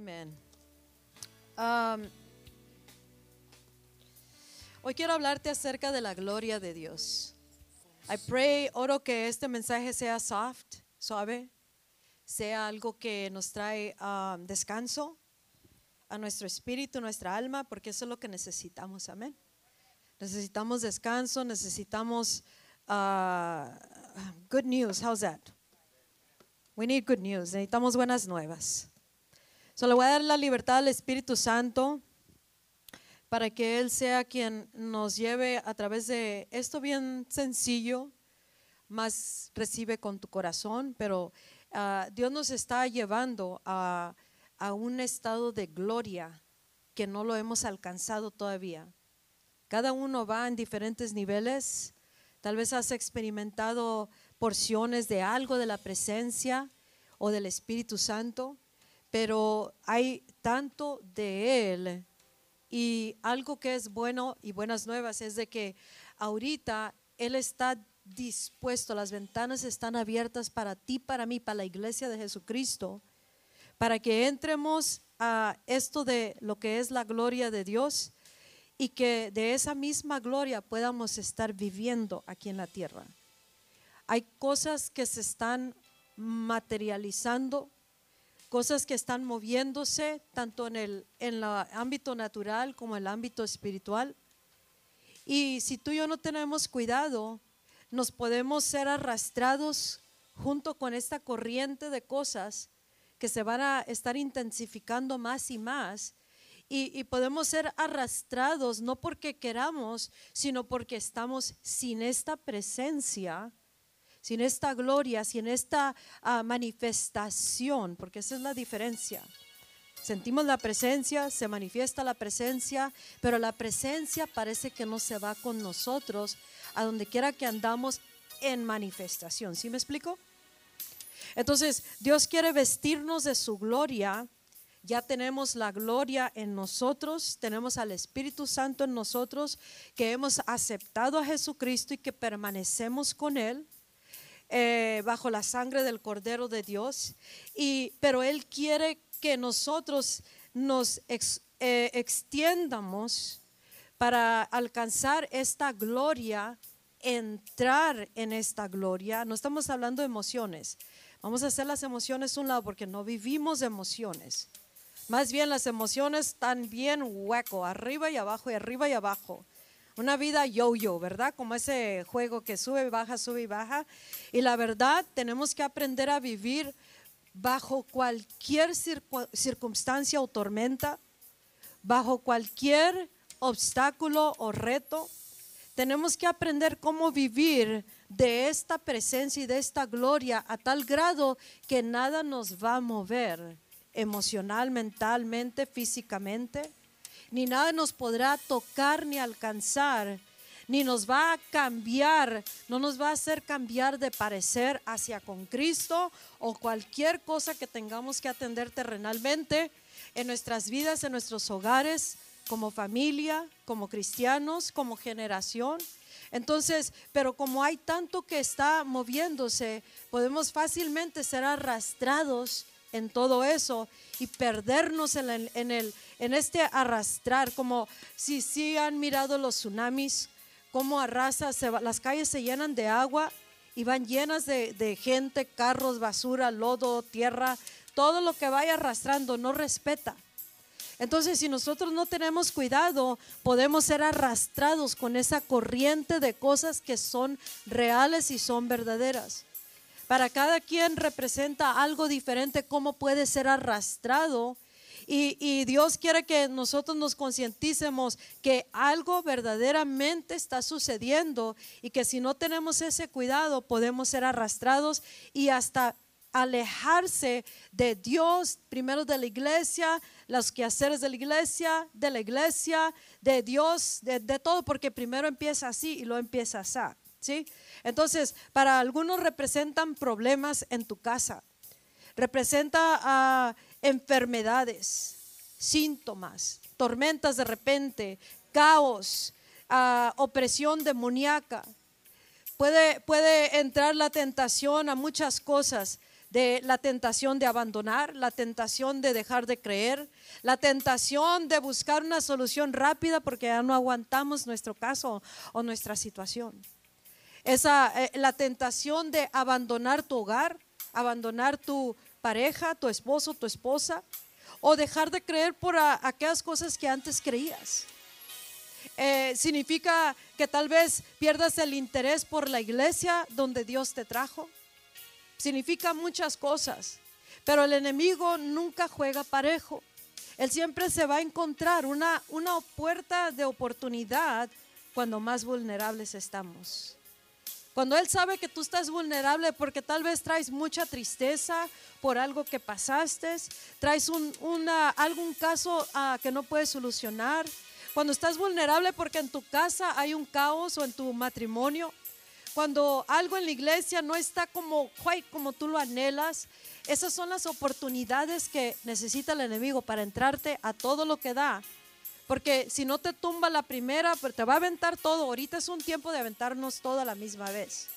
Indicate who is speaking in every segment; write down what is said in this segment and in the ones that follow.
Speaker 1: Amen. Um, hoy quiero hablarte acerca de la gloria de Dios. I pray, oro que este mensaje sea soft, suave, sea algo que nos trae um, descanso a nuestro espíritu, nuestra alma, porque eso es lo que necesitamos. Amén. Necesitamos descanso, necesitamos uh, good news. How's that? We need good news. Necesitamos buenas nuevas. Solo voy a dar la libertad al Espíritu Santo para que Él sea quien nos lleve a través de esto bien sencillo, más recibe con tu corazón, pero uh, Dios nos está llevando a, a un estado de gloria que no lo hemos alcanzado todavía. Cada uno va en diferentes niveles. Tal vez has experimentado porciones de algo de la presencia o del Espíritu Santo, pero hay tanto de Él y algo que es bueno y buenas nuevas es de que ahorita Él está dispuesto, las ventanas están abiertas para ti, para mí, para la iglesia de Jesucristo, para que entremos a esto de lo que es la gloria de Dios y que de esa misma gloria podamos estar viviendo aquí en la tierra. Hay cosas que se están materializando cosas que están moviéndose tanto en el, en el ámbito natural como en el ámbito espiritual. Y si tú y yo no tenemos cuidado, nos podemos ser arrastrados junto con esta corriente de cosas que se van a estar intensificando más y más. Y, y, podemos ser arrastrados no porque queramos, sino porque estamos sin esta presencia sin esta gloria, sin esta ah, manifestación, porque esa es la diferencia. Sentimos la presencia, se manifiesta la presencia, pero la presencia parece que no se va con nosotros a donde quiera que andamos en manifestación. ¿Sí me explico? Entonces, Dios quiere vestirnos de su gloria. Ya tenemos la gloria en nosotros, tenemos al Espíritu Santo en nosotros, que hemos aceptado a Jesucristo y que permanecemos con Él. Eh, bajo la sangre del Cordero de Dios. Y, pero Él quiere que nosotros nos eh, extiendamos para alcanzar esta gloria, entrar en esta gloria. No estamos hablando de emociones. Vamos a hacer las emociones un lado porque no vivimos emociones. Más bien las emociones están bien hueco, arriba y abajo y arriba y abajo. Una vida yo-yo, ¿verdad? Como ese juego que sube baja, sube y baja. Y la verdad, tenemos que aprender a vivir bajo cualquier circunstancia o tormenta, bajo cualquier obstáculo o reto. Tenemos que aprender cómo vivir de esta presencia y de esta gloria a tal grado que nada nos va a mover emocional, mentalmente, físicamente ni nada nos podrá tocar ni alcanzar, ni nos va a cambiar, no nos va a hacer cambiar de parecer hacia con Cristo o cualquier cosa que tengamos que atender terrenalmente en nuestras vidas, en nuestros hogares, como familia, como cristianos, como generación. Entonces, pero como hay tanto que está moviéndose, podemos fácilmente ser arrastrados en todo eso y perdernos en el, en este arrastrar, como si sí han mirado los tsunamis, cómo arrasa, las calles se llenan de agua y van llenas de, de gente, carros, basura, lodo, tierra, todo lo que vaya arrastrando no respeta. Entonces, si nosotros no tenemos cuidado, podemos ser arrastrados con esa corriente de cosas que son reales y son verdaderas. Para cada quien representa algo diferente, cómo puede ser arrastrado y, Dios quiere que nosotros nos concienticemos que algo verdaderamente está sucediendo y que si no tenemos ese cuidado podemos ser arrastrados y hasta alejarse de Dios, primero de la iglesia, los quehaceres de la iglesia, de la iglesia, de Dios, de, todo, porque primero empieza así y luego empieza así. ¿Sí? Entonces, para algunos representan problemas en tu casa, representa a enfermedades, síntomas, tormentas de repente, caos, ah, opresión demoníaca. Puede, puede entrar la tentación a muchas cosas. de la tentación de abandonar, la tentación de dejar de creer, la tentación de buscar una solución rápida porque ya no aguantamos nuestro caso o nuestra situación. Esa, eh, la tentación de abandonar tu hogar, abandonar tu pareja, tu esposo, tu esposa, o dejar de creer por aquellas cosas que antes creías. Eh, significa que tal vez pierdas el interés por la iglesia donde Dios te trajo. Significa muchas cosas, pero el enemigo nunca juega parejo. Él siempre se va a encontrar una, una puerta de oportunidad cuando más vulnerables estamos. Cuando Él sabe que tú estás vulnerable porque tal vez traes mucha tristeza por algo que pasaste, traes un, algún caso ah, que no puedes solucionar, cuando estás vulnerable porque en tu casa hay un caos o en tu matrimonio, cuando algo en la iglesia no está como, como tú lo anhelas, esas son las oportunidades que necesita el enemigo para entrarte a todo lo que da. Porque si no te tumba la primera, pues te va a aventar todo. Ahorita es un tiempo de aventarnos todo a la misma vez.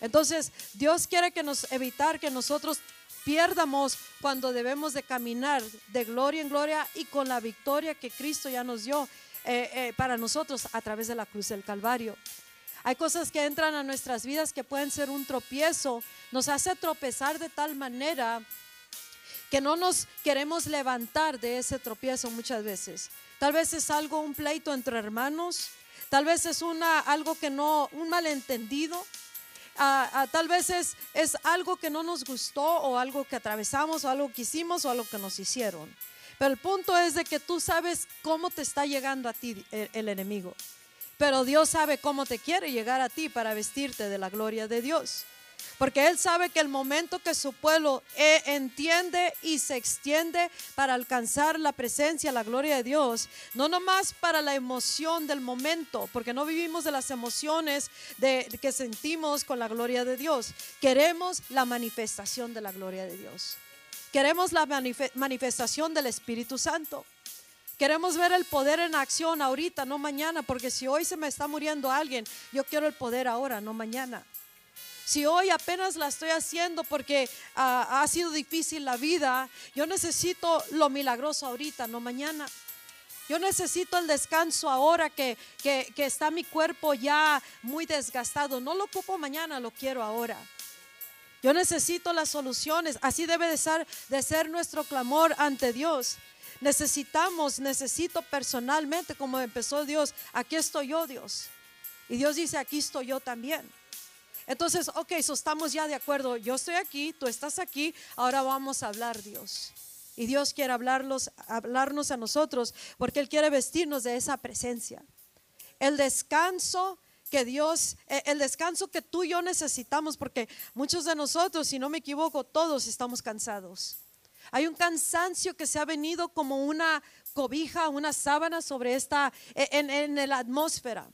Speaker 1: Entonces, Dios quiere que nos evitar que nosotros pierdamos cuando debemos de caminar de gloria en gloria y con la victoria que Cristo ya nos dio eh, eh, para nosotros a través de la cruz del Calvario. Hay cosas que entran a nuestras vidas que pueden ser un tropiezo, nos hace tropezar de tal manera que no nos queremos levantar de ese tropiezo muchas veces. Tal vez es algo, un pleito entre hermanos, tal vez es una, algo que no, un malentendido, ah, tal vez es, es algo que no nos gustó o algo que atravesamos o algo que hicimos o algo que nos hicieron. Pero el punto es de que tú sabes cómo te está llegando a ti el, enemigo. Pero Dios sabe cómo te quiere llegar a ti para vestirte de la gloria de Dios. Porque Él sabe que el momento que su pueblo eh, entiende y se extiende para alcanzar la presencia, la gloria de Dios, no nomás para la emoción del momento, porque no vivimos de las emociones de, que sentimos con la gloria de Dios. Queremos la manifestación de la gloria de Dios. Queremos la manifestación del Espíritu Santo. Queremos ver el poder en acción ahorita, no mañana, porque si hoy se me está muriendo alguien, yo quiero el poder ahora, no mañana. Si hoy apenas la estoy haciendo porque ah, ha sido difícil la vida, yo necesito lo milagroso ahorita, no mañana. Yo necesito el descanso ahora que, que, que está mi cuerpo ya muy desgastado. No lo ocupo mañana, lo quiero ahora. Yo necesito las soluciones. Así debe de ser, de ser nuestro clamor ante Dios. Necesitamos, necesito personalmente, como empezó Dios, aquí estoy yo, Dios. Y Dios dice, aquí estoy yo también. Entonces, ok, so estamos ya de acuerdo. Yo estoy aquí, tú estás aquí, ahora vamos a hablar, Dios. Y Dios quiere hablarlos, hablarnos a nosotros porque Él quiere vestirnos de esa presencia. El descanso que Dios, eh, el descanso que tú y yo necesitamos, porque muchos de nosotros, si no me equivoco, todos estamos cansados. Hay un cansancio que se ha venido como una cobija, una sábana sobre esta, e, en, en la atmósfera.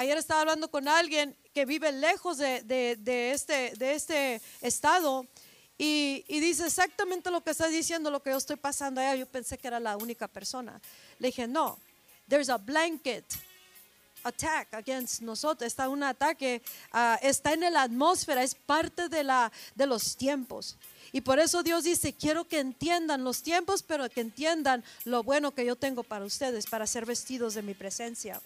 Speaker 1: Ayer estaba hablando con alguien que vive lejos de, de, este, de este estado y, y, dice exactamente lo que está diciendo, lo que yo estoy pasando allá. Yo pensé que era la única persona. Le dije, no, there's a blanket attack against nosotros, está un ataque, ah, está en la atmósfera, es parte de, la, de los tiempos. Y por eso Dios dice, quiero que entiendan los tiempos, pero que entiendan lo bueno que yo tengo para ustedes, para ser vestidos de mi presencia.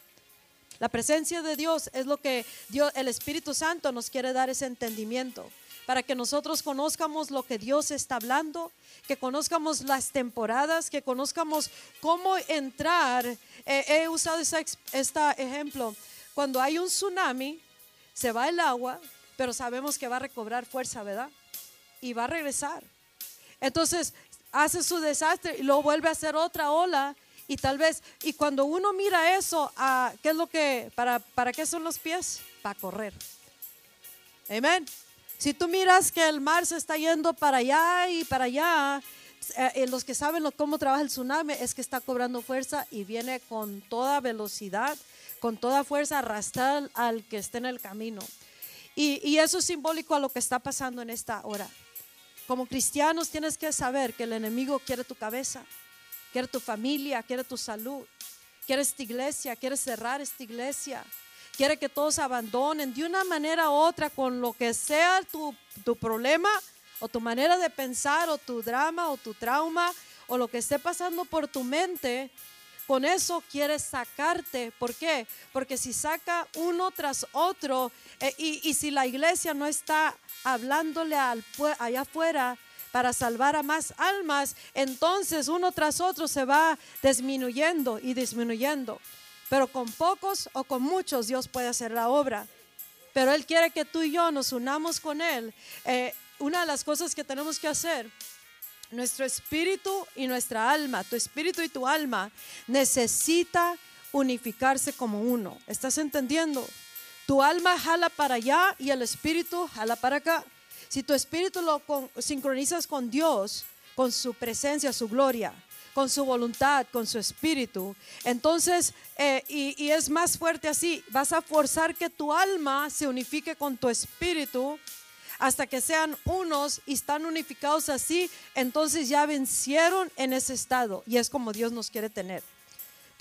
Speaker 1: La presencia de Dios es lo que Dios, el Espíritu Santo nos quiere dar ese entendimiento para que nosotros conozcamos lo que Dios está hablando, que conozcamos las temporadas, que conozcamos cómo entrar. Eh, he usado este ejemplo. Cuando hay un tsunami, se va el agua, pero sabemos que va a recobrar fuerza, ¿verdad? Y va a regresar. Entonces, hace su desastre y luego vuelve a hacer otra ola y tal vez, y cuando uno mira eso, ah, ¿qué es lo que, para, para qué son los pies? Para correr. Amén. Si tú miras que el mar se está yendo para allá y para allá, eh, eh, los que saben cómo trabaja el tsunami es que está cobrando fuerza y viene con toda velocidad, con toda fuerza arrastrar al que esté en el camino. Y, y eso es simbólico a lo que está pasando en esta hora. Como cristianos tienes que saber que el enemigo quiere tu cabeza, quiere tu familia, quiere tu salud, quiere esta iglesia, quiere cerrar esta iglesia quiere que todos abandonen de una manera u otra con lo que sea tu, tu problema, o tu manera de pensar o tu drama o tu trauma o lo que esté pasando por tu mente, con eso quieres sacarte. ¿Por qué? Porque si saca uno tras otro eh, y, y, si la iglesia no está hablándole al, allá afuera para salvar a más almas, entonces uno tras otro se va disminuyendo y disminuyendo. Pero con pocos o con muchos Dios puede hacer la obra. Pero Él quiere que tú y yo nos unamos con Él. Eh, una de las cosas que tenemos que hacer nuestro espíritu y nuestra alma, tu espíritu y tu alma, necesita unificarse como uno. ¿Estás entendiendo? Tu alma jala para allá y el espíritu jala para acá. Si tu espíritu lo sincronizas con Dios, con su presencia, su gloria, con su voluntad, con su espíritu, entonces, eh, y, y es más fuerte así, vas a forzar que tu alma se unifique con tu espíritu hasta que sean unos y están unificados así, entonces ya vencieron en ese estado y es como Dios nos quiere tener.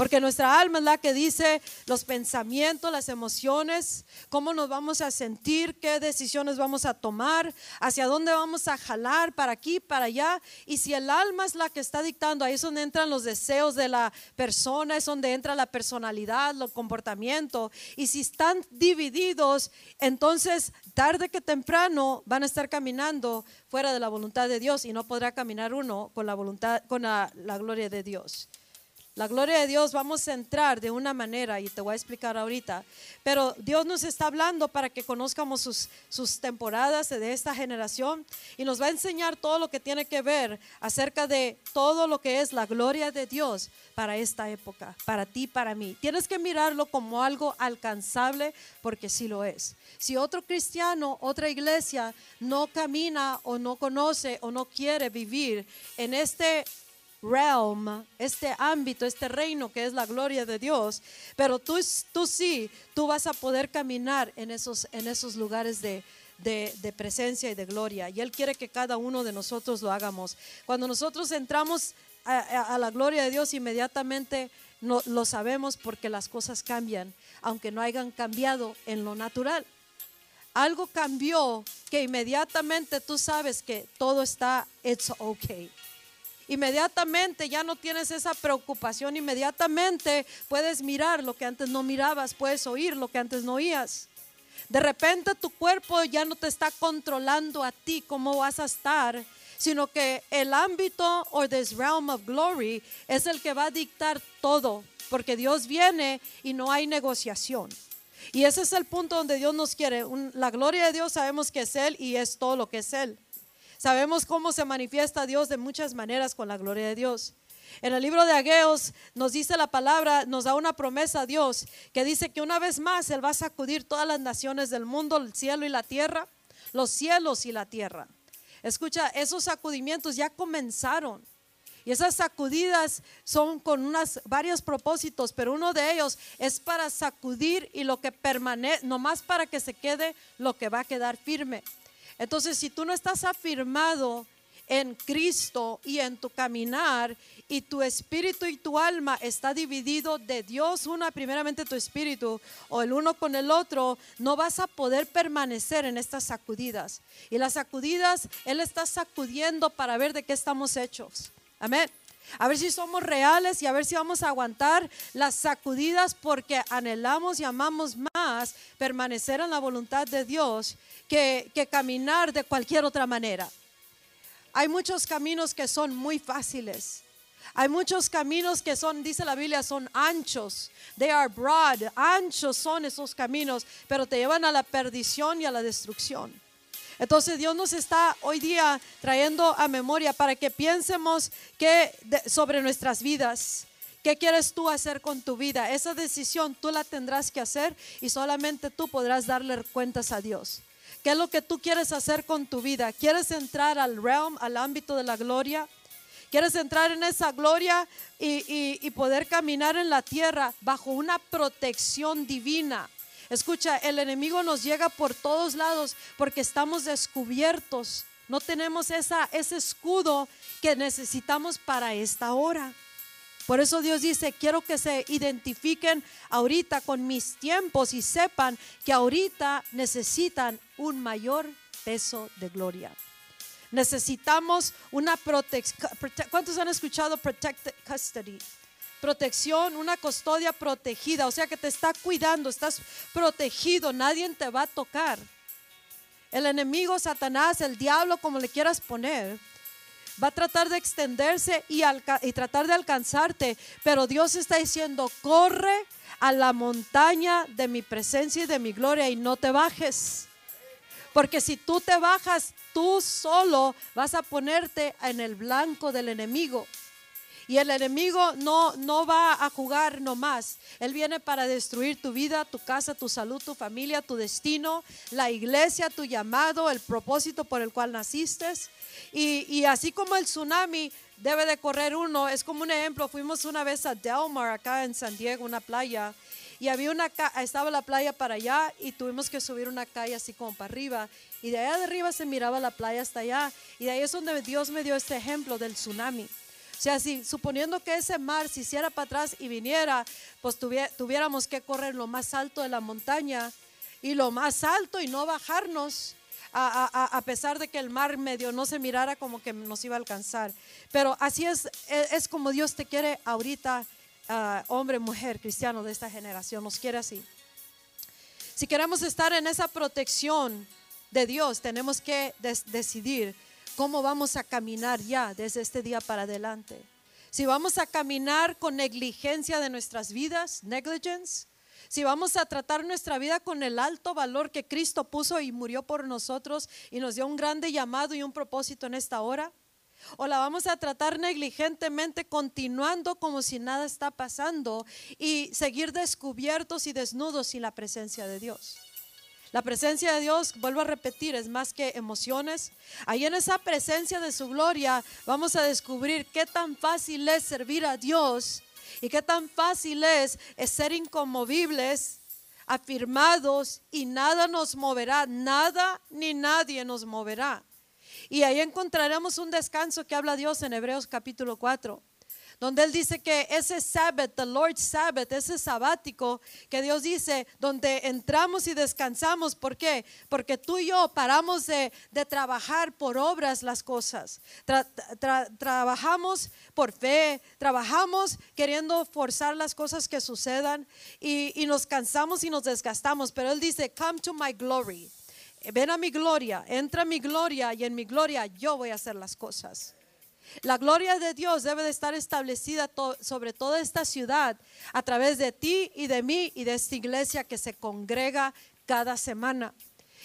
Speaker 1: Porque nuestra alma es la que dice los pensamientos, las emociones, cómo nos vamos a sentir, qué decisiones vamos a tomar, hacia dónde vamos a jalar, para aquí, para allá. Y si el alma es la que está dictando, ahí es donde entran los deseos de la persona, es donde entra la personalidad, el comportamiento. Y si están divididos, entonces tarde que temprano van a estar caminando fuera de la voluntad de Dios y no podrá caminar uno con la voluntad, con la gloria de Dios. La gloria de Dios vamos a entrar de una manera y te voy a explicar ahorita. Pero Dios nos está hablando para que conozcamos sus, sus temporadas de esta generación y nos va a enseñar todo lo que tiene que ver acerca de todo lo que es la gloria de Dios para esta época, para ti, para mí. Tienes que mirarlo como algo alcanzable porque sí lo es. Si otro cristiano, otra iglesia no camina o no conoce o no quiere vivir en este realm, este ámbito, este reino que es la gloria de Dios, pero tú, tú sí, tú vas a poder caminar en esos, en esos lugares de, de, presencia y de gloria. Y Él quiere que cada uno de nosotros lo hagamos. Cuando nosotros entramos a, la gloria de Dios, inmediatamente no, lo sabemos porque las cosas cambian, aunque no hayan cambiado en lo natural. Algo cambió que inmediatamente tú sabes que todo está, it's okay. Inmediatamente ya no tienes esa preocupación, inmediatamente puedes mirar lo que antes no mirabas, puedes oír lo que antes no oías. De repente tu cuerpo ya no te está controlando a ti cómo vas a estar, sino que el ámbito o this realm of glory es el que va a dictar todo, porque Dios viene y no hay negociación. Y ese es el punto donde Dios nos quiere. La gloria de Dios sabemos que es Él y es todo lo que es Él. Sabemos cómo se manifiesta Dios de muchas maneras con la gloria de Dios. En el libro de Ageos nos dice la palabra, nos da una promesa a Dios que dice que una vez más Él va a sacudir todas las naciones del mundo, el cielo y la tierra, los cielos y la tierra. Escucha, esos sacudimientos ya comenzaron. Y esas sacudidas son con unas varios propósitos, pero uno de ellos es para sacudir y lo que permanece, nomás para que se quede lo que va a quedar firme. Entonces, si tú no estás afirmado en Cristo y en tu caminar y tu espíritu y tu alma está dividido de Dios, una primeramente tu espíritu o el uno con el otro, no vas a poder permanecer en estas sacudidas. Y las sacudidas, Él está sacudiendo para ver de qué estamos hechos. Amén. A ver si somos reales y a ver si vamos a aguantar las sacudidas porque anhelamos y amamos más permanecer en la voluntad de Dios que, caminar de cualquier otra manera. Hay muchos caminos que son muy fáciles. Hay muchos caminos que son, dice la Biblia, son anchos. They are broad. Anchos son esos caminos, pero te llevan a la perdición y a la destrucción. Entonces Dios nos está hoy día trayendo a memoria para que piensemos que sobre nuestras vidas. ¿Qué quieres tú hacer con tu vida? Esa decisión tú la tendrás que hacer y solamente tú podrás darle cuentas a Dios. ¿Qué es lo que tú quieres hacer con tu vida? ¿Quieres entrar al realm, al ámbito de la gloria? ¿Quieres entrar en esa gloria y, y poder caminar en la tierra bajo una protección divina? Escucha, el enemigo nos llega por todos lados porque estamos descubiertos. No tenemos ese escudo que necesitamos para esta hora. Por eso Dios dice, quiero que se identifiquen ahorita con mis tiempos y sepan que ahorita necesitan un mayor peso de gloria. Necesitamos una protección. ¿Cuántos han escuchado protected custody? Protección, una custodia protegida, o sea que te está cuidando, estás protegido, nadie te va a tocar. El enemigo, Satanás, el diablo, como le quieras poner, va a tratar de extenderse y, y tratar de alcanzarte, pero Dios está diciendo, corre a la montaña de mi presencia y de mi gloria y no te bajes. Porque si tú te bajas, tú solo vas a ponerte en el blanco del enemigo. Y el enemigo no, no va a jugar nomás. Él viene para destruir tu vida, tu casa, tu salud, tu familia, tu destino, la iglesia, tu llamado, el propósito por el cual naciste. Y, y así como el tsunami debe de correr uno, es como un ejemplo. Fuimos una vez a Delmar, acá en San Diego, una playa y había una estaba la playa para allá y tuvimos que subir una calle así como para arriba y de allá arriba se miraba la playa hasta allá y de ahí es donde Dios me dio este ejemplo del tsunami. Sea, si suponiendo que ese mar se hiciera para atrás y viniera, pues tuviéramos que correr lo más alto de la montaña y lo más alto y no bajarnos. A, pesar de que el mar medio no se mirara como que nos iba a alcanzar. Pero así es, es, es como Dios te quiere ahorita Ah, hombre, mujer, cristiano de esta generación nos quiere así. Si queremos estar en esa protección de Dios, tenemos que decidir cómo vamos a caminar ya desde este día para adelante. Si vamos a caminar con negligencia de nuestras vidas, negligence, si vamos a tratar nuestra vida con el alto valor que Cristo puso y murió por nosotros y nos dio un grande llamado y un propósito en esta hora, o la vamos a tratar negligentemente continuando como si nada está pasando y seguir descubiertos y desnudos sin la presencia de Dios. La presencia de Dios, vuelvo a repetir, es más que emociones. Ahí en esa presencia de su gloria vamos a descubrir qué tan fácil es servir a Dios y qué tan fácil es, ser inconmovibles, afirmados y nada nos moverá, nada ni nadie nos moverá. Y ahí encontraremos un descanso que habla Dios en Hebreos capítulo 4, donde Él dice que ese Sabbath, the Lord's Sabbath, ese sabático que Dios dice, donde entramos y descansamos. ¿Por qué? Porque tú y yo paramos de, trabajar por obras las cosas. trabajamos por fe, trabajamos queriendo forzar las cosas que sucedan y, y nos cansamos y nos desgastamos. Pero Él dice, come to my glory ven a mi gloria, entra a mi gloria y en mi gloria yo voy a hacer las cosas. La gloria de Dios debe de estar establecida sobre toda esta ciudad a través de ti y de mí y de esta iglesia que se congrega cada semana.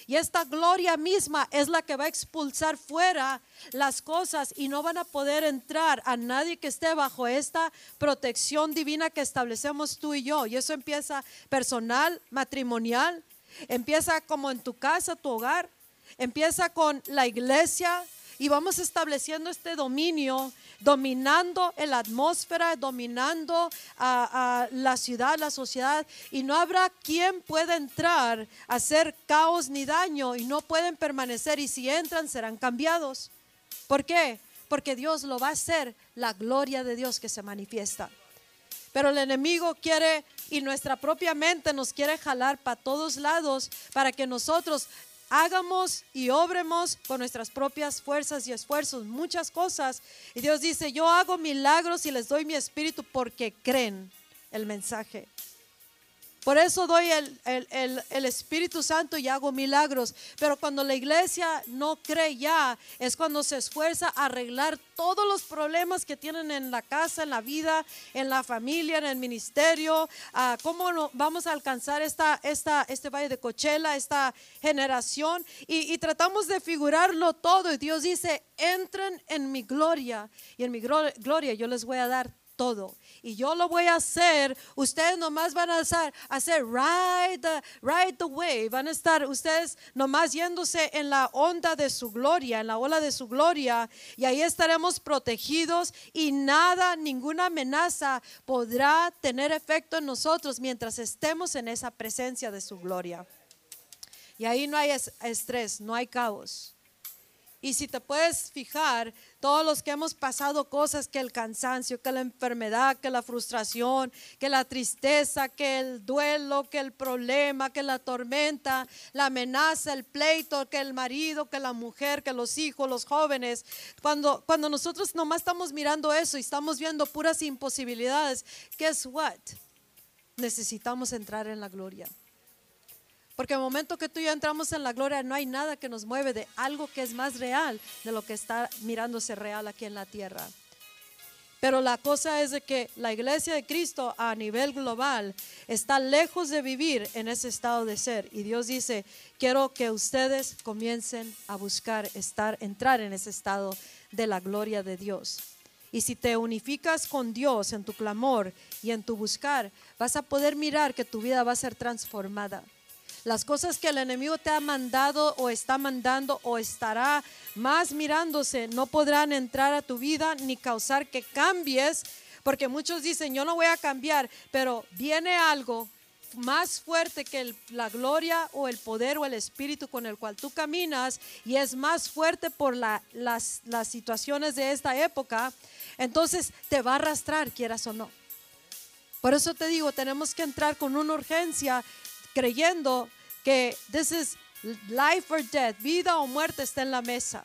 Speaker 1: Y esta gloria misma es la que va a expulsar fuera las cosas y no van a poder entrar a nadie que esté bajo esta protección divina que establecemos tú y yo. Y eso empieza personal, matrimonial, Empieza como en tu casa, tu hogar. Empieza con la iglesia y vamos estableciendo este dominio, dominando la atmósfera, dominando a, la ciudad, la sociedad. Y no habrá quien pueda entrar a hacer caos ni daño y no pueden permanecer. Y si entran, serán cambiados. ¿Por qué? Porque Dios lo va a hacer, la gloria de Dios que se manifiesta. Pero el enemigo quiere y nuestra propia mente nos quiere jalar para todos lados para que nosotros hagamos y obremos con nuestras propias fuerzas y esfuerzos muchas cosas. Y Dios dice, yo hago milagros y les doy mi espíritu porque creen el mensaje. Por eso doy el, Espíritu Santo y hago milagros. Pero cuando la iglesia no cree ya, es cuando se esfuerza a arreglar todos los problemas que tienen en la casa, en la vida, en la familia, en el ministerio. ¿Cómo vamos a alcanzar esta, esta, este valle de Cochela, esta generación? Y, y tratamos de figurarlo todo. Y Dios dice, entren en mi gloria. Y en mi gloria yo les voy a dar todo. Y yo lo voy a hacer. Ustedes nomás van a hacer, hacer ride, the, ride the wave. Van a estar ustedes nomás yéndose en la onda de su gloria, en la ola de su gloria. Y ahí estaremos protegidos y nada, ninguna amenaza podrá tener efecto en nosotros mientras estemos en esa presencia de su gloria. Y ahí no hay estrés, no hay caos. Y si te puedes fijar, todos los que hemos pasado cosas, que el cansancio, que la enfermedad, que la frustración, que la tristeza, que el duelo, que el problema, que la tormenta, la amenaza, el pleito, que el marido, que la mujer, que los hijos, los jóvenes, cuando, cuando nosotros nomás estamos mirando eso y estamos viendo puras imposibilidades, guess what? Necesitamos entrar en la gloria. Porque el momento que tú y yo entramos en la gloria, no hay nada que nos mueve de algo que es más real de lo que está mirándose real aquí en la tierra. Pero la cosa es de que la iglesia de Cristo a nivel global está lejos de vivir en ese estado de ser. Y Dios dice, quiero que ustedes comiencen a buscar estar, entrar en ese estado de la gloria de Dios. Y si te unificas con Dios en tu clamor y en tu buscar, vas a poder mirar que tu vida va a ser transformada. Las cosas que el enemigo te ha mandado o está mandando o estará más mirándose no podrán entrar a tu vida ni causar que cambies, porque muchos dicen, yo no voy a cambiar, pero viene algo más fuerte que la gloria o el poder o el espíritu con el cual tú caminas y es más fuerte por las, las situaciones de esta época, entonces te va a arrastrar, quieras o no. Por eso te digo, tenemos que entrar con una urgencia creyendo que this is life or death, vida o muerte está en la mesa.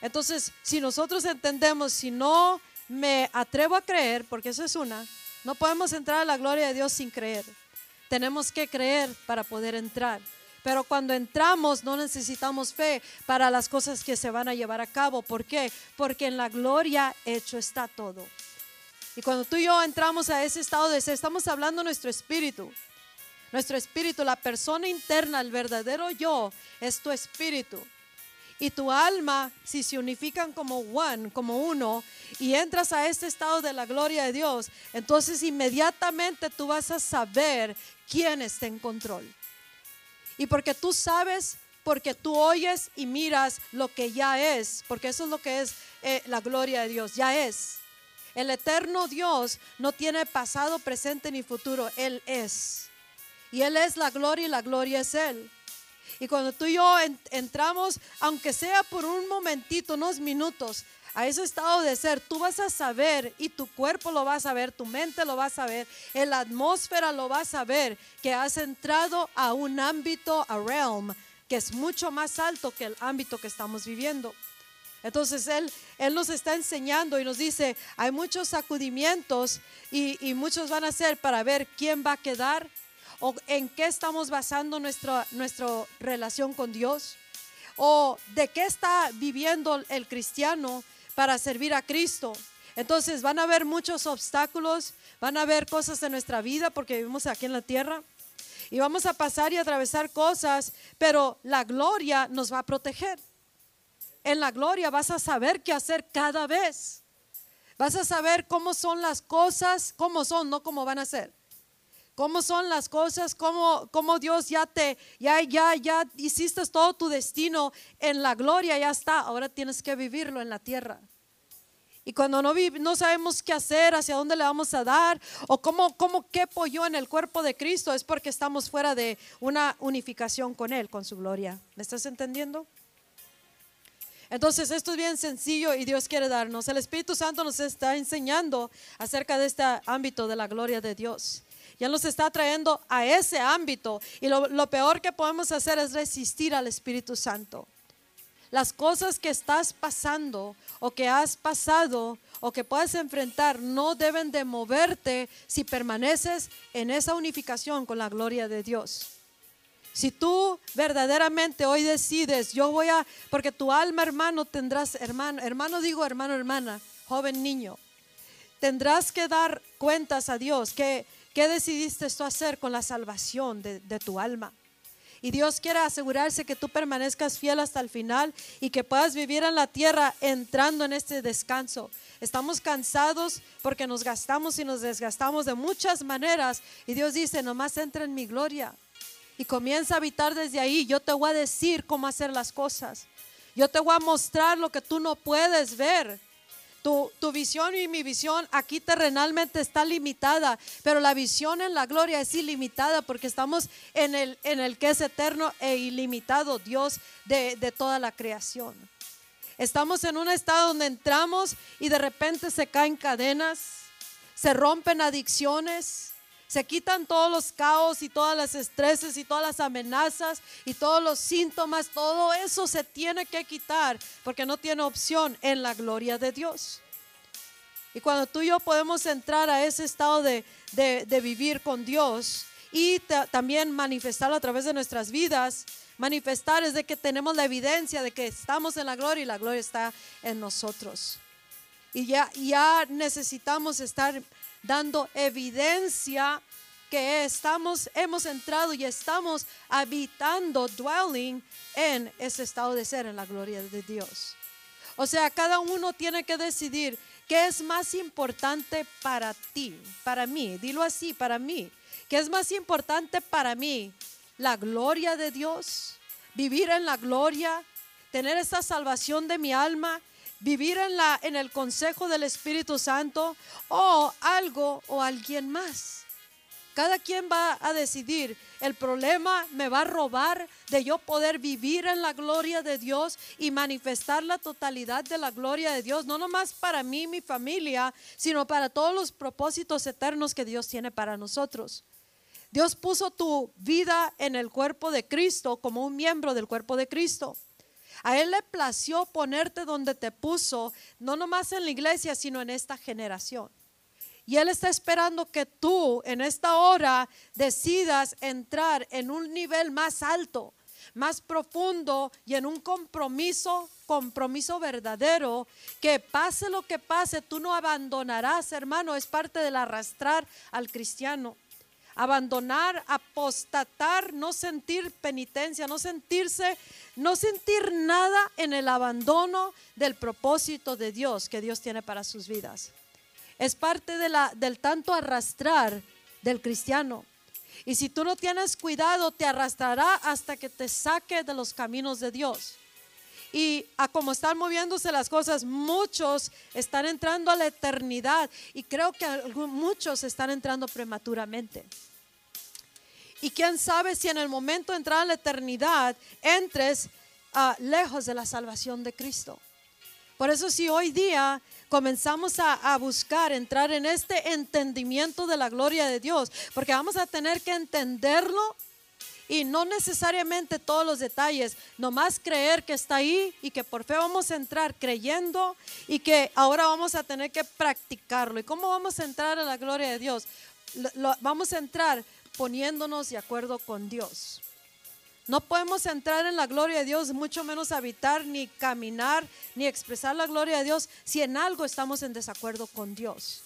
Speaker 1: Entonces, si nosotros entendemos, si no me atrevo a creer, porque eso es una, no podemos entrar a la gloria de Dios sin creer. Tenemos que creer para poder entrar. Pero cuando entramos no necesitamos fe para las cosas que se van a llevar a cabo. ¿Por qué? Porque en la gloria hecho está todo. Y cuando tú y yo entramos a ese estado de ser, estamos hablando nuestro espíritu. Nuestro espíritu, la persona interna, el verdadero yo, es tu espíritu. Y tu alma, si se unifican como one, como uno, y entras a este estado de la gloria de Dios, entonces inmediatamente tú vas a saber quién está en control. Y porque tú sabes, porque tú oyes y miras lo que ya es, porque eso es lo que es eh, la gloria de Dios, ya es. El eterno Dios no tiene pasado, presente ni futuro, Él es. Y Él es la gloria y la gloria es Él. Y cuando tú y yo entramos, aunque sea por un momentito, unos minutos, a ese estado de ser, tú vas a saber y tu cuerpo lo va a saber, tu mente lo va a saber, la atmósfera lo va a saber, que has entrado a un ámbito, a realm, que es mucho más alto que el ámbito que estamos viviendo. Entonces Él, él nos está enseñando y nos dice, hay muchos sacudimientos y muchos van a ser para ver quién va a quedar o en qué estamos basando nuestra, nuestra relación con Dios, o de qué está viviendo el cristiano para servir a Cristo. Entonces van a haber muchos obstáculos, van a haber cosas en nuestra vida porque vivimos aquí en la tierra y vamos a pasar y atravesar cosas, pero la gloria nos va a proteger. En la gloria vas a saber qué hacer cada vez. Vas a saber cómo son las cosas, cómo son, no cómo van a ser cómo son las cosas, cómo, cómo, Dios ya te, ya, ya, ya hiciste todo tu destino en la gloria, ya está, ahora tienes que vivirlo en la tierra. Y cuando no, no sabemos qué hacer, hacia dónde le vamos a dar, o cómo, cómo qué pollo en el cuerpo de Cristo, es porque estamos fuera de una unificación con Él, con su gloria. ¿Me estás entendiendo? Entonces, esto es bien sencillo y Dios quiere darnos. El Espíritu Santo nos está enseñando acerca de este ámbito de la gloria de Dios. Ya nos está trayendo a ese ámbito. Y lo, peor que podemos hacer es resistir al Espíritu Santo. Las cosas que estás pasando o que has pasado o que puedes enfrentar no deben de moverte si permaneces en esa unificación con la gloria de Dios. Si tú verdaderamente hoy decides, yo voy a, porque tu alma hermano tendrás, hermano, hermano digo hermano, hermana, joven niño, tendrás que dar cuentas a Dios que ¿Qué decidiste tú hacer con la salvación de, tu alma? Y Dios quiere asegurarse que tú permanezcas fiel hasta el final y que puedas vivir en la tierra entrando en este descanso. Estamos cansados porque nos gastamos y nos desgastamos de muchas maneras. Y Dios dice, nomás entra en mi gloria. Y comienza a habitar desde ahí. Yo te voy a decir cómo hacer las cosas. Yo te voy a mostrar lo que tú no puedes ver. Tu, visión y mi visión aquí terrenalmente está limitada, pero la visión en la gloria es ilimitada porque estamos en el, en el que es eterno e ilimitado, Dios de, de toda la creación. Estamos en un estado donde entramos y de repente se caen cadenas, se rompen adicciones, se quitan todos los caos y todas las estreses y todas las amenazas y todos los síntomas. Todo eso se tiene que quitar porque no tiene opción en la gloria de Dios. Y cuando tú y yo podemos entrar a ese estado de, vivir con Dios y también manifestarlo a través de nuestras vidas, manifestar es de que tenemos la evidencia de que estamos en la gloria y la gloria está en nosotros. Y ya, ya necesitamos estar dando evidencia que estamos, hemos entrado y estamos habitando, dwelling en ese estado de ser, en la gloria de Dios. O sea, cada uno tiene que decidir qué es más importante para ti, para mí, dilo así, para mí. ¿Qué es más importante para mí? La gloria de Dios, vivir en la gloria, tener esta salvación de mi alma vivir en, la, en el consejo del Espíritu Santo o algo o alguien más. Cada quien va a decidir. El problema me va a robar de yo poder vivir en la gloria de Dios y manifestar la totalidad de la gloria de Dios, no nomás para mí y mi familia, sino para todos los propósitos eternos que Dios tiene para nosotros. Dios puso tu vida en el cuerpo de Cristo como un miembro del cuerpo de Cristo. A Él le plació ponerte donde te puso, no nomás en la iglesia, sino en esta generación. Y Él está esperando que tú en esta hora decidas entrar en un nivel más alto, más profundo y en un compromiso, compromiso verdadero, que pase lo que pase, tú no abandonarás, hermano, es parte del arrastrar al cristiano abandonar, apostatar, no sentir penitencia, no sentirse, no sentir nada en el abandono del propósito de Dios que Dios tiene para sus vidas. Es parte del tanto arrastrar del cristiano. Y si tú no tienes cuidado, te arrastrará hasta que te saque de los caminos de Dios. Y a como están moviéndose las cosas, muchos están entrando a la eternidad y creo que muchos están entrando prematuramente. Y quién sabe si en el momento de entrar a la eternidad entres ah, lejos de la salvación de Cristo. Por eso si hoy día comenzamos a, a, buscar entrar en este entendimiento de la gloria de Dios, porque vamos a tener que entenderlo y no necesariamente todos los detalles, nomás creer que está ahí y que por fe vamos a entrar creyendo y que ahora vamos a tener que practicarlo. ¿Y cómo vamos a entrar a la gloria de Dios? vamos a entrar poniéndonos de acuerdo con Dios. No podemos entrar en la gloria de Dios, mucho menos habitar, ni caminar, ni expresar la gloria de Dios si en algo estamos en desacuerdo con Dios.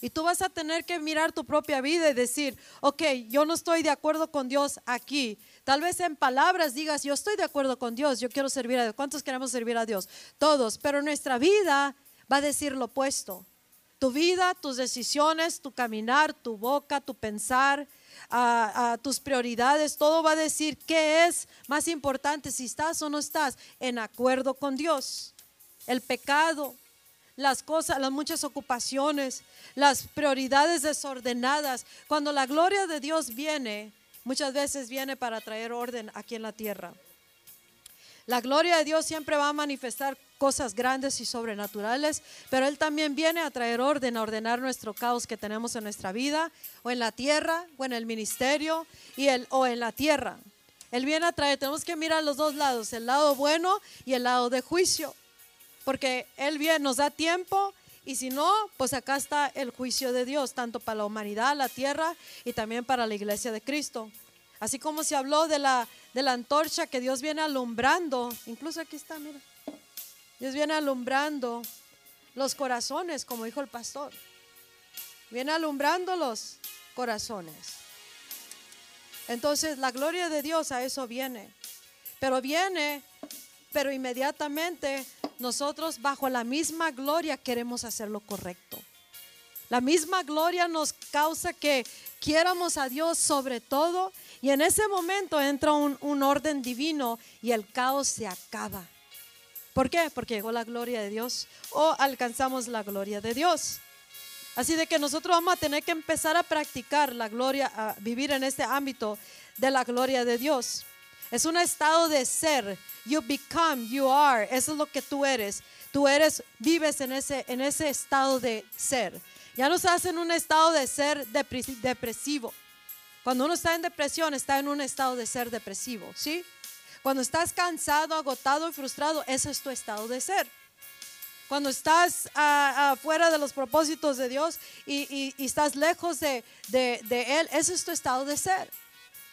Speaker 1: Y tú vas a tener que mirar tu propia vida y decir, ok, yo no estoy de acuerdo con Dios aquí. Tal vez en palabras digas, yo estoy de acuerdo con Dios, yo quiero servir a Dios. ¿Cuántos queremos servir a Dios? Todos. Pero nuestra vida va a decir lo opuesto. Tu vida, tus decisiones, tu caminar, tu boca, tu pensar, tus prioridades, todo va a decir qué es más importante, si estás o no estás en acuerdo con Dios. El pecado, las cosas, las muchas ocupaciones, las prioridades desordenadas. Cuando la gloria de Dios viene, muchas veces viene para traer orden aquí en la tierra. La gloria de Dios siempre va a manifestar cosas grandes y sobrenaturales, pero Él también viene a traer orden, a ordenar nuestro caos que tenemos en nuestra vida, o en la tierra, o en el ministerio, y el, o en la tierra. Él viene a traer, tenemos que mirar los dos lados, el lado bueno y el lado de juicio, porque Él viene, nos da tiempo y si no, pues acá está el juicio de Dios, tanto para la humanidad, la tierra y también para la iglesia de Cristo. Así como se habló de la, de la antorcha que Dios viene alumbrando, incluso aquí está, mira. Dios viene alumbrando los corazones, como dijo el pastor. Viene alumbrando los corazones. Entonces la gloria de Dios a eso viene. Pero viene, pero inmediatamente nosotros bajo la misma gloria queremos hacer lo correcto. La misma gloria nos causa que quiéramos a Dios sobre todo y en ese momento entra un, orden divino y el caos se acaba. ¿Por qué? Porque llegó la gloria de Dios o alcanzamos la gloria de Dios. Así de que nosotros vamos a tener que empezar a practicar la gloria, a vivir en este ámbito de la gloria de Dios. Es un estado de ser. You become, you are. Eso es lo que tú eres. Tú eres, vives en ese, en ese estado de ser. Ya no estás en un estado de ser depresivo. Cuando uno está en depresión, está en un estado de ser depresivo, ¿sí? Cuando estás cansado, agotado y frustrado, ese es tu estado de ser. Cuando estás afuera fuera de los propósitos de Dios y, estás lejos de, Él, ese es tu estado de ser.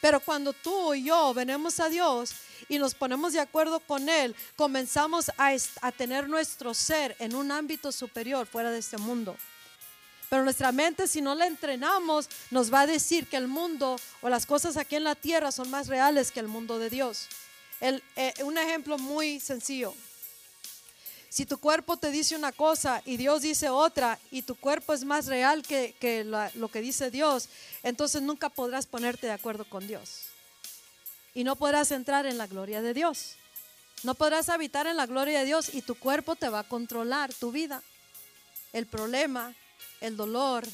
Speaker 1: Pero cuando tú y yo venimos a Dios y nos ponemos de acuerdo con Él, comenzamos a tener nuestro ser en un ámbito superior fuera de este mundo. Pero nuestra mente, si no la entrenamos, nos va a decir que el mundo o las cosas aquí en la tierra son más reales que el mundo de Dios. Eh, un ejemplo muy sencillo. Si tu cuerpo te dice una cosa y Dios dice otra y tu cuerpo es más real que, lo que dice Dios, entonces nunca podrás ponerte de acuerdo con Dios. Y no podrás entrar en la gloria de Dios. No podrás habitar en la gloria de Dios y tu cuerpo te va a controlar tu vida. El problema el dolor,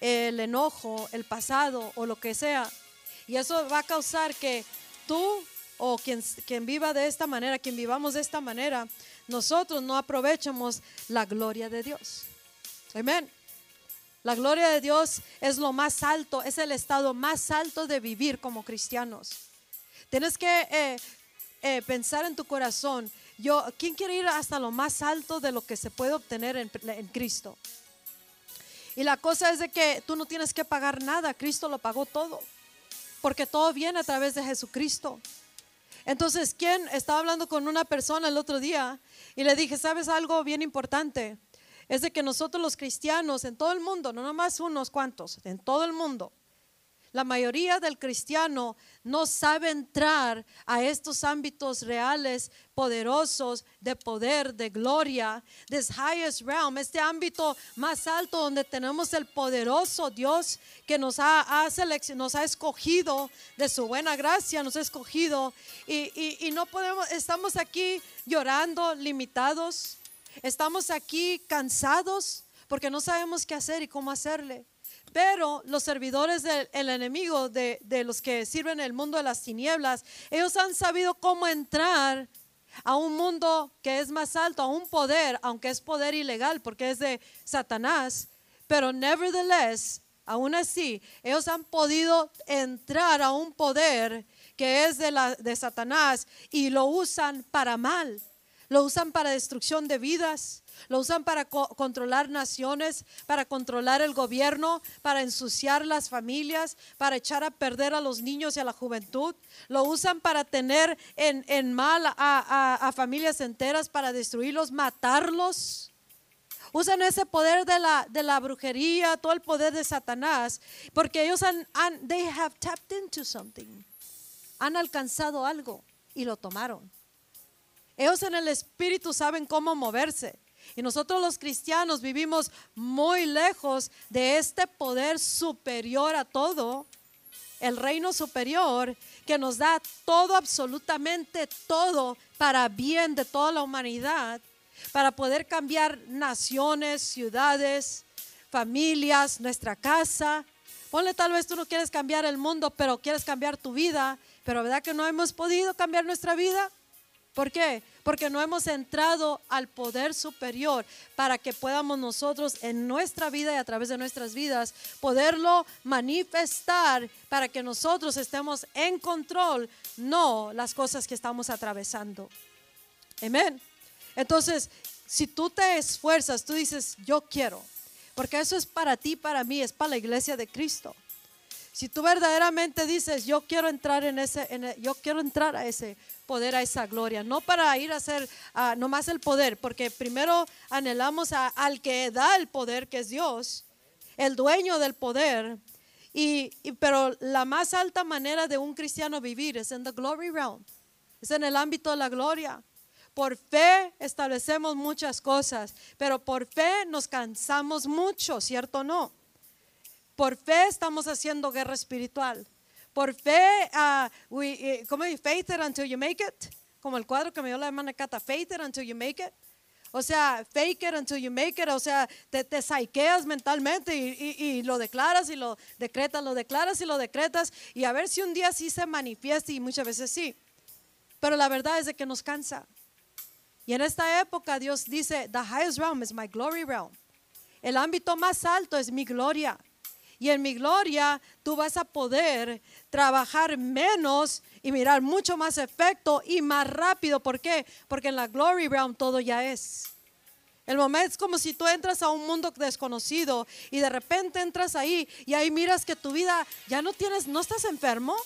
Speaker 1: el enojo, el pasado o lo que sea. Y eso va a causar que tú o quien, quien viva de esta manera, quien vivamos de esta manera, nosotros no aprovechamos la gloria de Dios. Amén. La gloria de Dios es lo más alto, es el estado más alto de vivir como cristianos. Tienes que eh, eh, pensar en tu corazón, yo, ¿quién quiere ir hasta lo más alto de lo que se puede obtener en, en Cristo? Y la cosa es de que tú no tienes que pagar nada, Cristo lo pagó todo, porque todo viene a través de Jesucristo. Entonces, ¿quién estaba hablando con una persona el otro día y le dije, ¿sabes algo bien importante? Es de que nosotros los cristianos en todo el mundo, no nomás unos cuantos, en todo el mundo, la mayoría del cristiano no sabe entrar a estos ámbitos reales, poderosos, de poder, de gloria, this highest realm, este ámbito más alto donde tenemos el poderoso Dios que nos ha, nos ha escogido de su buena gracia, nos ha escogido y, y no podemos, estamos aquí llorando, limitados, estamos aquí cansados porque no sabemos qué hacer y cómo hacerle. Pero los servidores del enemigo, de, los que sirven el mundo de las tinieblas, ellos han sabido cómo entrar a un mundo que es más alto, a un poder, aunque es poder ilegal porque es de Satanás, pero nevertheless, aún así, ellos han podido entrar a un poder que es de, Satanás y lo usan para mal, lo usan para destrucción de vidas, lo usan para controlar naciones, para controlar el gobierno, para ensuciar las familias, para echar a perder a los niños y a la juventud. Lo usan para tener en, mal a, familias enteras, para destruirlos, matarlos. Usan ese poder de la, de la brujería, todo el poder de Satanás, porque ellos han, han, they have tapped into something. Han alcanzado algo y lo tomaron. Ellos en el espíritu saben cómo moverse. Y nosotros los cristianos vivimos muy lejos de este poder superior a todo, el reino superior que nos da todo, absolutamente todo para bien de toda la humanidad, para poder cambiar naciones, ciudades, familias, nuestra casa. Ponle tal vez tú no quieres cambiar el mundo, pero quieres cambiar tu vida, pero ¿verdad que no hemos podido cambiar nuestra vida? ¿Por qué? Porque no hemos entrado al poder superior para que podamos nosotros en nuestra vida y a través de nuestras vidas poderlo manifestar para que nosotros estemos en control, no las cosas que estamos atravesando. Amén. Entonces, si tú te esfuerzas, tú dices, yo quiero, porque eso es para ti, para mí, es para la iglesia de Cristo. Si tú verdaderamente dices, yo quiero entrar en ese, yo quiero entrar a ese poder, a esa gloria, no para ir a hacer uh, nomás el poder, porque primero anhelamos al que da el poder, que es Dios, el dueño del poder. Y, pero la más alta manera de un cristiano vivir es en the glory realm, es en el ámbito de la gloria. Por fe establecemos muchas cosas, pero por fe nos cansamos mucho, ¿cierto o no? Por fe estamos haciendo guerra espiritual. Por fe, uh, we, ¿cómo dice? Faith it until you make it. Como el cuadro que me dio la hermana Cata, faith it until you make it. O sea, fake it until you make it. O sea, te, te saqueas mentalmente y, y, lo declaras y lo decretas, lo declaras y lo decretas. Y a ver si un día sí se manifiesta y muchas veces sí. pero la verdad es de que nos cansa. Y en esta época Dios dice, the highest realm is my glory realm. El ámbito más alto es mi gloria. Y en mi gloria tú vas a poder trabajar menos y mirar mucho más efecto y más rápido. ¿Por qué? Porque en la glory realm todo ya es. El momento es como si tú entras a un mundo desconocido y de repente entras ahí y ahí miras que tu vida ya no tienes, no estás enfermo.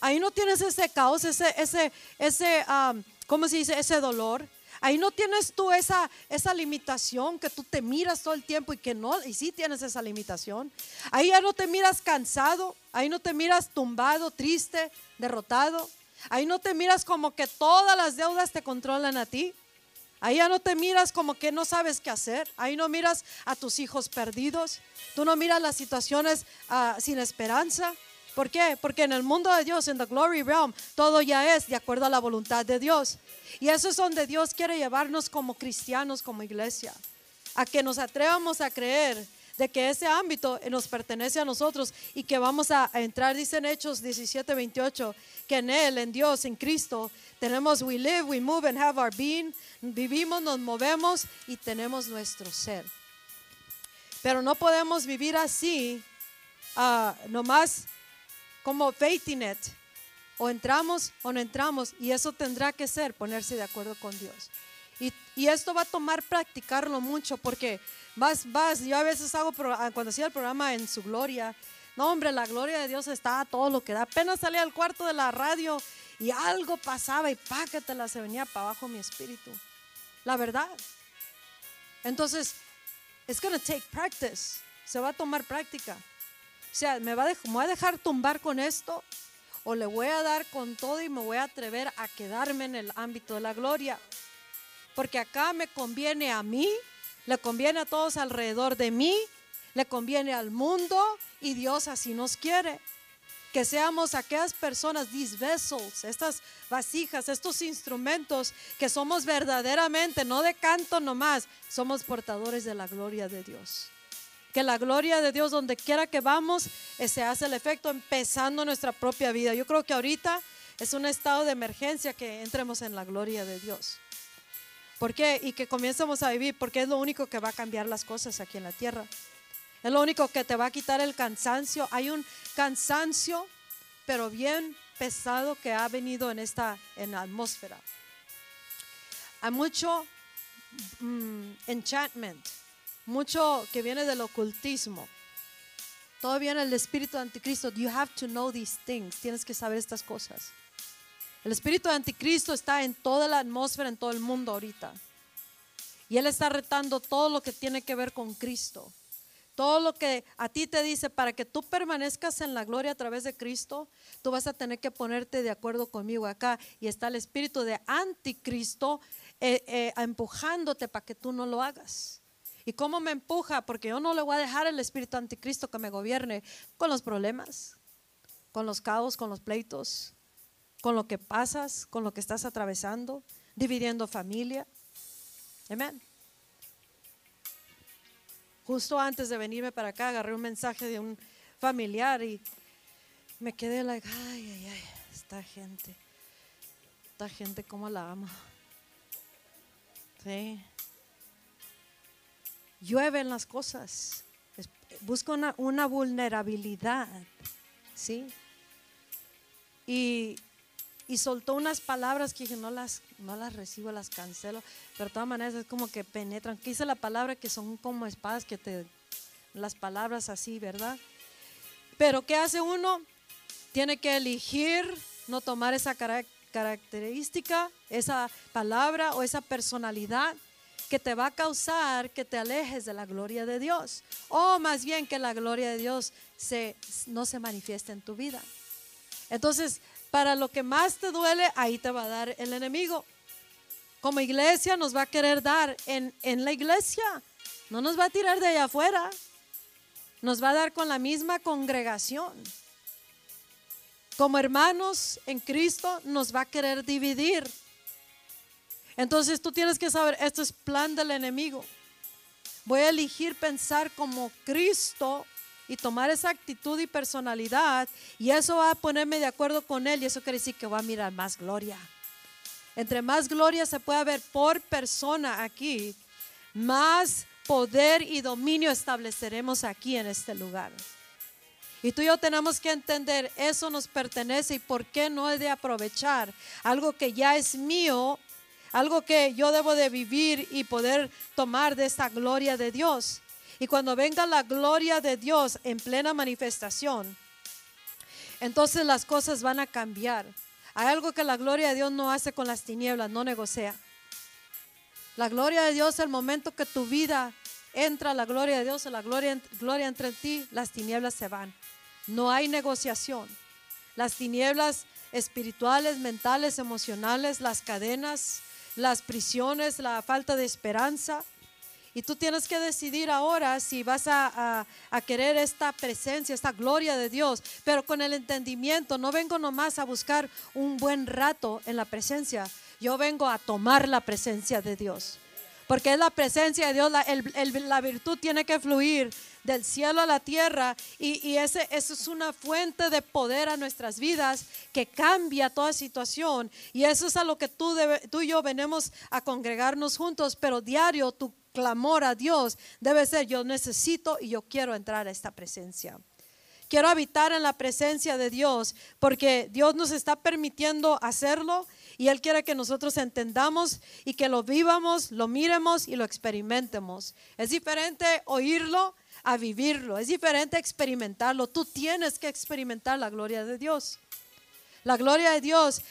Speaker 1: Ahí no tienes ese caos, ese, ese, ese, um, ¿cómo se dice? Ese dolor. Ahí no tienes tú esa, esa limitación que tú te miras todo el tiempo y que no, y sí tienes esa limitación. Ahí ya no te miras cansado, ahí no te miras tumbado, triste, derrotado. Ahí no te miras como que todas las deudas te controlan a ti. Ahí ya no te miras como que no sabes qué hacer. Ahí no miras a tus hijos perdidos. Tú no miras las situaciones ah, sin esperanza. ¿Por qué? Porque en el mundo de Dios, en the glory realm, todo ya es de acuerdo a la voluntad de Dios. Y eso es donde Dios quiere llevarnos como cristianos, como iglesia. A que nos atrevamos a creer de que ese ámbito nos pertenece a nosotros y que vamos a, entrar, dicen Hechos 17, 28, que en Él, en Dios, en Cristo, tenemos we live, we move and have our being, vivimos, nos movemos y tenemos nuestro ser. Pero no podemos vivir así, uh, nomás como faith in it. O entramos o no entramos y eso tendrá que ser ponerse de acuerdo con Dios. Y, esto va a tomar practicarlo mucho porque vas, vas, yo a veces hago, ah, cuando hacía el programa en su gloria, no hombre, la gloria de Dios está todo lo que da. Apenas salía al cuarto de la radio y algo pasaba y pácatela, se venía para abajo mi espíritu. La verdad. Entonces, it's to take practice. Se va a tomar práctica. Sea, ¿me va a, me va a dejar tumbar con esto? ¿O le voy a dar con todo y me voy a atrever a quedarme en el ámbito de la gloria? Porque acá me conviene a mí, le conviene a todos alrededor de mí, le conviene al mundo y Dios así nos quiere. Que seamos aquellas personas, these vessels, estas vasijas, estos instrumentos, que somos verdaderamente, no de canto nomás, somos portadores de la gloria de Dios. Que la gloria de Dios, donde quiera que vamos, eh, se hace el efecto empezando nuestra propia vida. Yo creo que ahorita es un estado de emergencia que entremos en la gloria de Dios. ¿Por qué? Y que comiencemos a vivir, porque es lo único que va a cambiar las cosas aquí en la tierra. Es lo único que te va a quitar el cansancio. Hay un cansancio, pero bien pesado que ha venido en esta en la atmósfera. Hay mucho mm, enchantment, mucho que viene del ocultismo. Todo viene del espíritu de anticristo. You have to know these things. Tienes que saber estas cosas. El espíritu de anticristo está en toda la atmósfera, en todo el mundo ahorita. Y él está retando todo lo que tiene que ver con Cristo. Todo lo que a ti te dice para que tú permanezcas en la gloria a través de Cristo, tú vas a tener que ponerte de acuerdo conmigo acá. Y está el espíritu de anticristo eh, eh, empujándote para que tú no lo hagas. ¿Y cómo me empuja? Porque yo no le voy a dejar el espíritu anticristo que me gobierne con los problemas, con los caos, con los pleitos, con lo que pasas, con lo que estás atravesando, dividiendo familia. Amén. Justo antes de venirme para acá, agarré un mensaje de un familiar y me quedé like, ay, ay, ay, esta gente, esta gente, ¿cómo la amo? Sí. Llueven las cosas. Busco una, una vulnerabilidad. ¿Sí? Y y soltó unas palabras que dije, no las, no las recibo, las cancelo, pero de todas maneras es como que penetran. ¿Qué dice la palabra? Que son como espadas que te, las palabras así, ¿verdad? Pero ¿qué hace uno? Tiene que elegir no tomar esa característica, esa palabra o esa personalidad que te va a causar que te alejes de la gloria de Dios. O más bien que la gloria de Dios se, no se manifieste en tu vida. Entonces, para lo que más te duele, ahí te va a dar el enemigo. Como iglesia nos va a querer dar en, en la iglesia. No nos va a tirar de allá afuera. Nos va a dar con la misma congregación. Como hermanos en Cristo nos va a querer dividir. Entonces tú tienes que saber, esto es plan del enemigo. Voy a elegir pensar como Cristo y tomar esa actitud y personalidad y eso va a ponerme de acuerdo con Él y eso quiere decir que va a mirar más gloria. Entre más gloria se pueda ver por persona aquí, más poder y dominio estableceremos aquí en este lugar. Y tú y yo tenemos que entender, eso nos pertenece y por qué no he de aprovechar algo que ya es mío, algo que yo debo de vivir y poder tomar de esta gloria de Dios. Y cuando venga la gloria de Dios en plena manifestación, entonces las cosas van a cambiar. Hay algo que la gloria de Dios no hace con las tinieblas, no negocia. La gloria de Dios, el momento que tu vida entra la gloria de Dios, la gloria, gloria entra en ti, las tinieblas se van. No hay negociación. Las tinieblas espirituales, mentales, emocionales, las cadenas, las prisiones, la falta de esperanza. Y tú tienes que decidir ahora si vas a, querer esta presencia, esta gloria de Dios, pero con el entendimiento. No vengo nomás a buscar un buen rato en la presencia. Yo vengo a tomar la presencia de Dios. Porque es la presencia de Dios, la, la virtud tiene que fluir del cielo a la tierra y, ese, eso es una fuente de poder a nuestras vidas que cambia toda situación y eso es a lo que tú, tú y yo venimos a congregarnos juntos, pero diario tu clamor a Dios debe ser yo necesito y yo quiero entrar a esta presencia. Quiero habitar en la presencia de Dios porque Dios nos está permitiendo hacerlo y Él quiere que nosotros entendamos y que lo vivamos, lo miremos y lo experimentemos. Es diferente oírlo a vivirlo, es diferente experimentarlo. Tú tienes que experimentar la gloria de Dios. La gloria de Dios,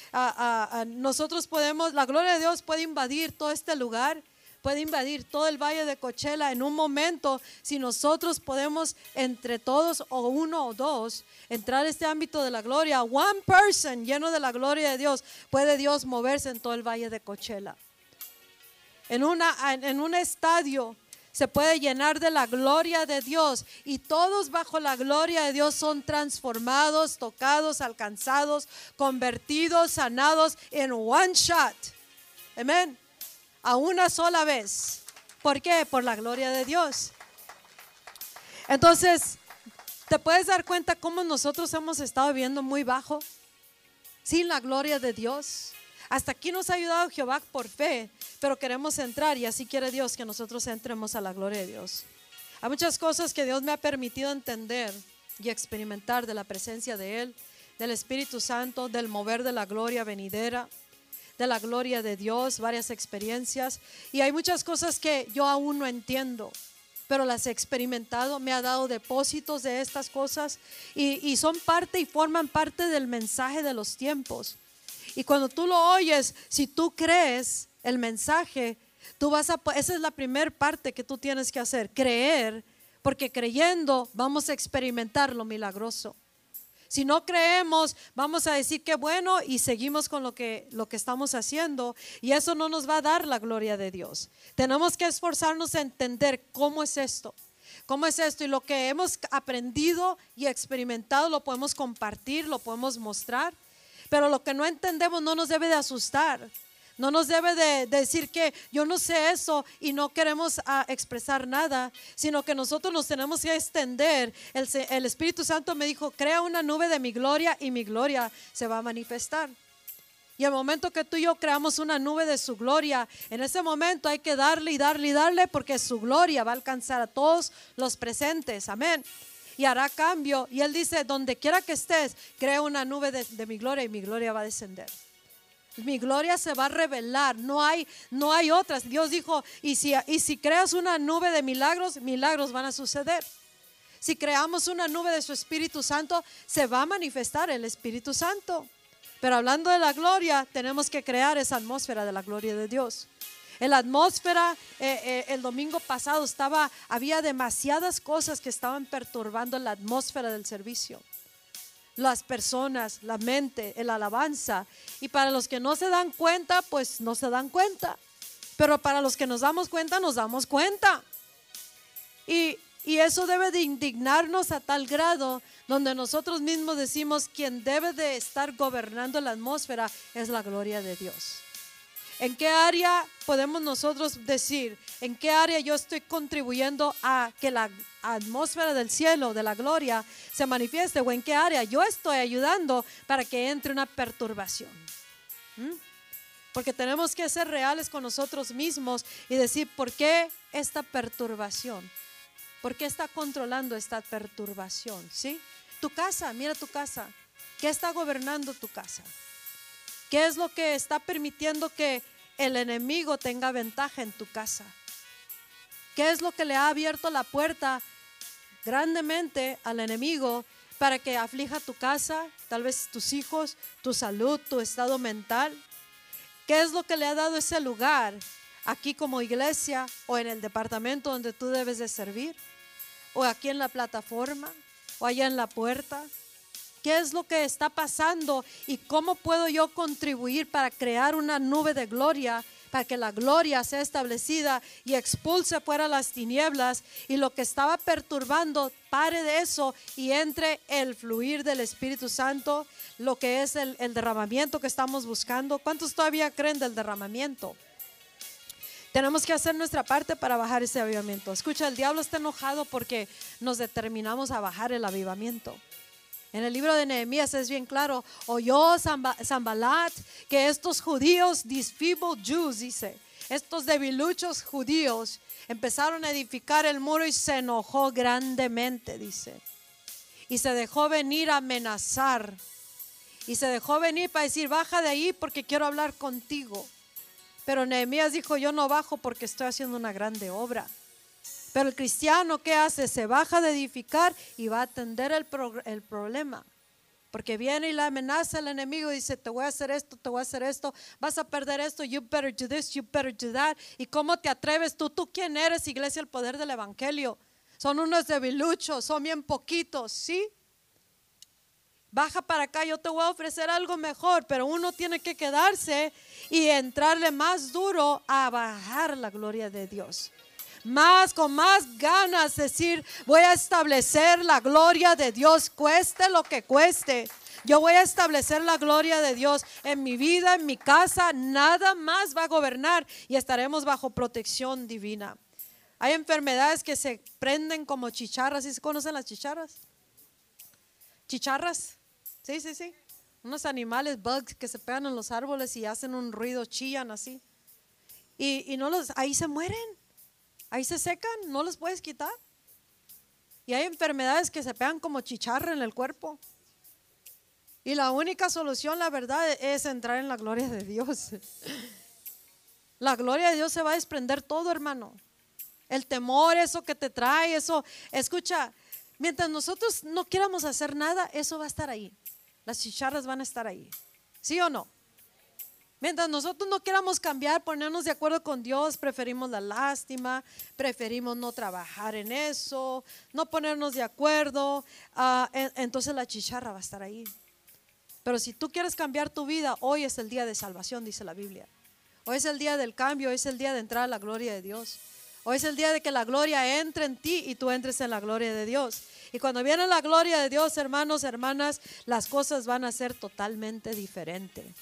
Speaker 1: nosotros podemos, la gloria de Dios puede invadir todo este lugar, puede invadir todo el valle de Cochela en un momento si nosotros podemos entre todos o uno o dos entrar a este ámbito de la gloria. One person lleno de la gloria de Dios, puede Dios moverse en todo el valle de Cochela. En, una, en un estadio se puede llenar de la gloria de Dios y todos bajo la gloria de Dios son transformados, tocados, alcanzados, convertidos, sanados en one shot. Amén. A una sola vez. ¿Por qué? Por la gloria de Dios. Entonces, ¿te puedes dar cuenta cómo nosotros hemos estado viviendo muy bajo? Sin la gloria de Dios. Hasta aquí nos ha ayudado Jehová por fe, pero queremos entrar y así quiere Dios que nosotros entremos a la gloria de Dios. Hay muchas cosas que Dios me ha permitido entender y experimentar de la presencia de Él, del Espíritu Santo, del mover de la gloria venidera, de la gloria de Dios, varias experiencias. Y hay muchas cosas que yo aún no entiendo, pero las he experimentado, me ha dado depósitos de estas cosas y, son parte y forman parte del mensaje de los tiempos. Y cuando tú lo oyes, si tú crees el mensaje, tú vas a, esa es la primera parte que tú tienes que hacer, creer, porque creyendo vamos a experimentar lo milagroso. Si no creemos, vamos a decir que bueno y seguimos con lo que, lo que estamos haciendo y eso no nos va a dar la gloria de Dios. Tenemos que esforzarnos a entender cómo es esto. ¿Cómo es esto? Y lo que hemos aprendido y experimentado lo podemos compartir, lo podemos mostrar. Pero lo que no entendemos no nos debe de asustar. No nos debe de, decir que yo no sé eso y no queremos ah, expresar nada, sino que nosotros nos tenemos que extender. El, el Espíritu Santo me dijo, crea una nube de mi gloria y mi gloria se va a manifestar. Y el momento que tú y yo creamos una nube de su gloria, en ese momento hay que darle y darle y darle porque su gloria va a alcanzar a todos los presentes. Amén y hará cambio. Y Él dice, donde quiera que estés, crea una nube de, mi gloria y mi gloria va a descender. Mi gloria se va a revelar, no hay, no hay otras. Dios dijo, y si, y si creas una nube de milagros, milagros van a suceder. Si creamos una nube de su Espíritu Santo, se va a manifestar el Espíritu Santo. Pero hablando de la gloria, tenemos que crear esa atmósfera de la gloria de Dios. En la atmósfera, eh, eh, el domingo pasado estaba, había demasiadas cosas que estaban perturbando la atmósfera del servicio. Las personas, la mente, el alabanza. Y para los que no se dan cuenta, pues no se dan cuenta. Pero para los que nos damos cuenta, nos damos cuenta. Y, y eso debe de indignarnos a tal grado donde nosotros mismos decimos quien debe de estar gobernando la atmósfera es la gloria de Dios. ¿En qué área podemos nosotros decir, en qué área yo estoy contribuyendo a que la atmósfera del cielo, de la gloria, se manifieste? ¿O en qué área yo estoy ayudando para que entre una perturbación? ¿Mm? Porque tenemos que ser reales con nosotros mismos y decir, ¿por qué esta perturbación? ¿Por qué está controlando esta perturbación? ¿Sí? Tu casa, mira tu casa. ¿Qué está gobernando tu casa? ¿Qué es lo que está permitiendo que el enemigo tenga ventaja en tu casa? ¿Qué es lo que le ha abierto la puerta grandemente al enemigo para que aflija tu casa, tal vez tus hijos, tu salud, tu estado mental? ¿Qué es lo que le ha dado ese lugar aquí como iglesia o en el departamento donde tú debes de servir? ¿O aquí en la plataforma? ¿O allá en la puerta? ¿Qué es lo que está pasando y cómo puedo yo contribuir para crear una nube de gloria? Para que la gloria sea establecida y expulse fuera las tinieblas y lo que estaba perturbando pare de eso y entre el fluir del Espíritu Santo, lo que es el, derramamiento que estamos buscando. ¿Cuántos todavía creen del derramamiento? Tenemos que hacer nuestra parte para bajar ese avivamiento. Escucha, el diablo está enojado porque nos determinamos a bajar el avivamiento. En el libro de Nehemías es bien claro, oyó Zambalat que estos judíos, these Jews, dice, estos debiluchos judíos empezaron a edificar el muro y se enojó grandemente, dice. Y se dejó venir a amenazar. Y se dejó venir para decir, baja de ahí porque quiero hablar contigo. Pero Nehemías dijo, yo no bajo porque estoy haciendo una grande obra. Pero el cristiano, ¿qué hace? Se baja de edificar y va a atender el, problema. Porque viene y la amenaza el enemigo y dice, te voy a hacer esto, te voy a hacer esto, vas a perder esto, you better do this, you better do that. ¿Y cómo te atreves tú? ¿Tú quién eres, iglesia, el poder del evangelio? Son unos debiluchos, son bien poquitos, ¿sí? Baja para acá, yo te voy a ofrecer algo mejor, pero uno tiene que quedarse y entrarle más duro a bajar la gloria de Dios más, con más ganas, decir, voy a establecer la gloria de Dios, cueste lo que cueste. Yo voy a establecer la gloria de Dios en mi vida, en mi casa, nada más va a gobernar y estaremos bajo protección divina. Hay enfermedades que se prenden como chicharras, ¿sí se conocen las chicharras? Chicharras, sí, sí, sí. Unos animales, bugs que se pegan en los árboles y hacen un ruido, chillan así. Y, y no los, ahí se mueren. Ahí se secan, no los puedes quitar. Y hay enfermedades que se pegan como chicharra en el cuerpo. Y la única solución, la verdad, es entrar en la gloria de Dios. La gloria de Dios se va a desprender todo, hermano. El temor, eso que te trae, eso. Escucha, mientras nosotros no quieramos hacer nada, eso va a estar ahí. Las chicharras van a estar ahí. ¿Sí o no? Mientras nosotros no queramos cambiar, ponernos de acuerdo con Dios, preferimos la lástima, preferimos no trabajar en eso, no ponernos de acuerdo, ah, entonces la chicharra va a estar ahí. Pero si tú quieres cambiar tu vida, hoy es el día de salvación, dice la Biblia. Hoy es el día del cambio, hoy es el día de entrar a la gloria de Dios. Hoy es el día de que la gloria entre en ti y tú entres en la gloria de Dios. Y cuando viene la gloria de Dios, hermanos, hermanas, las cosas van a ser totalmente diferentes.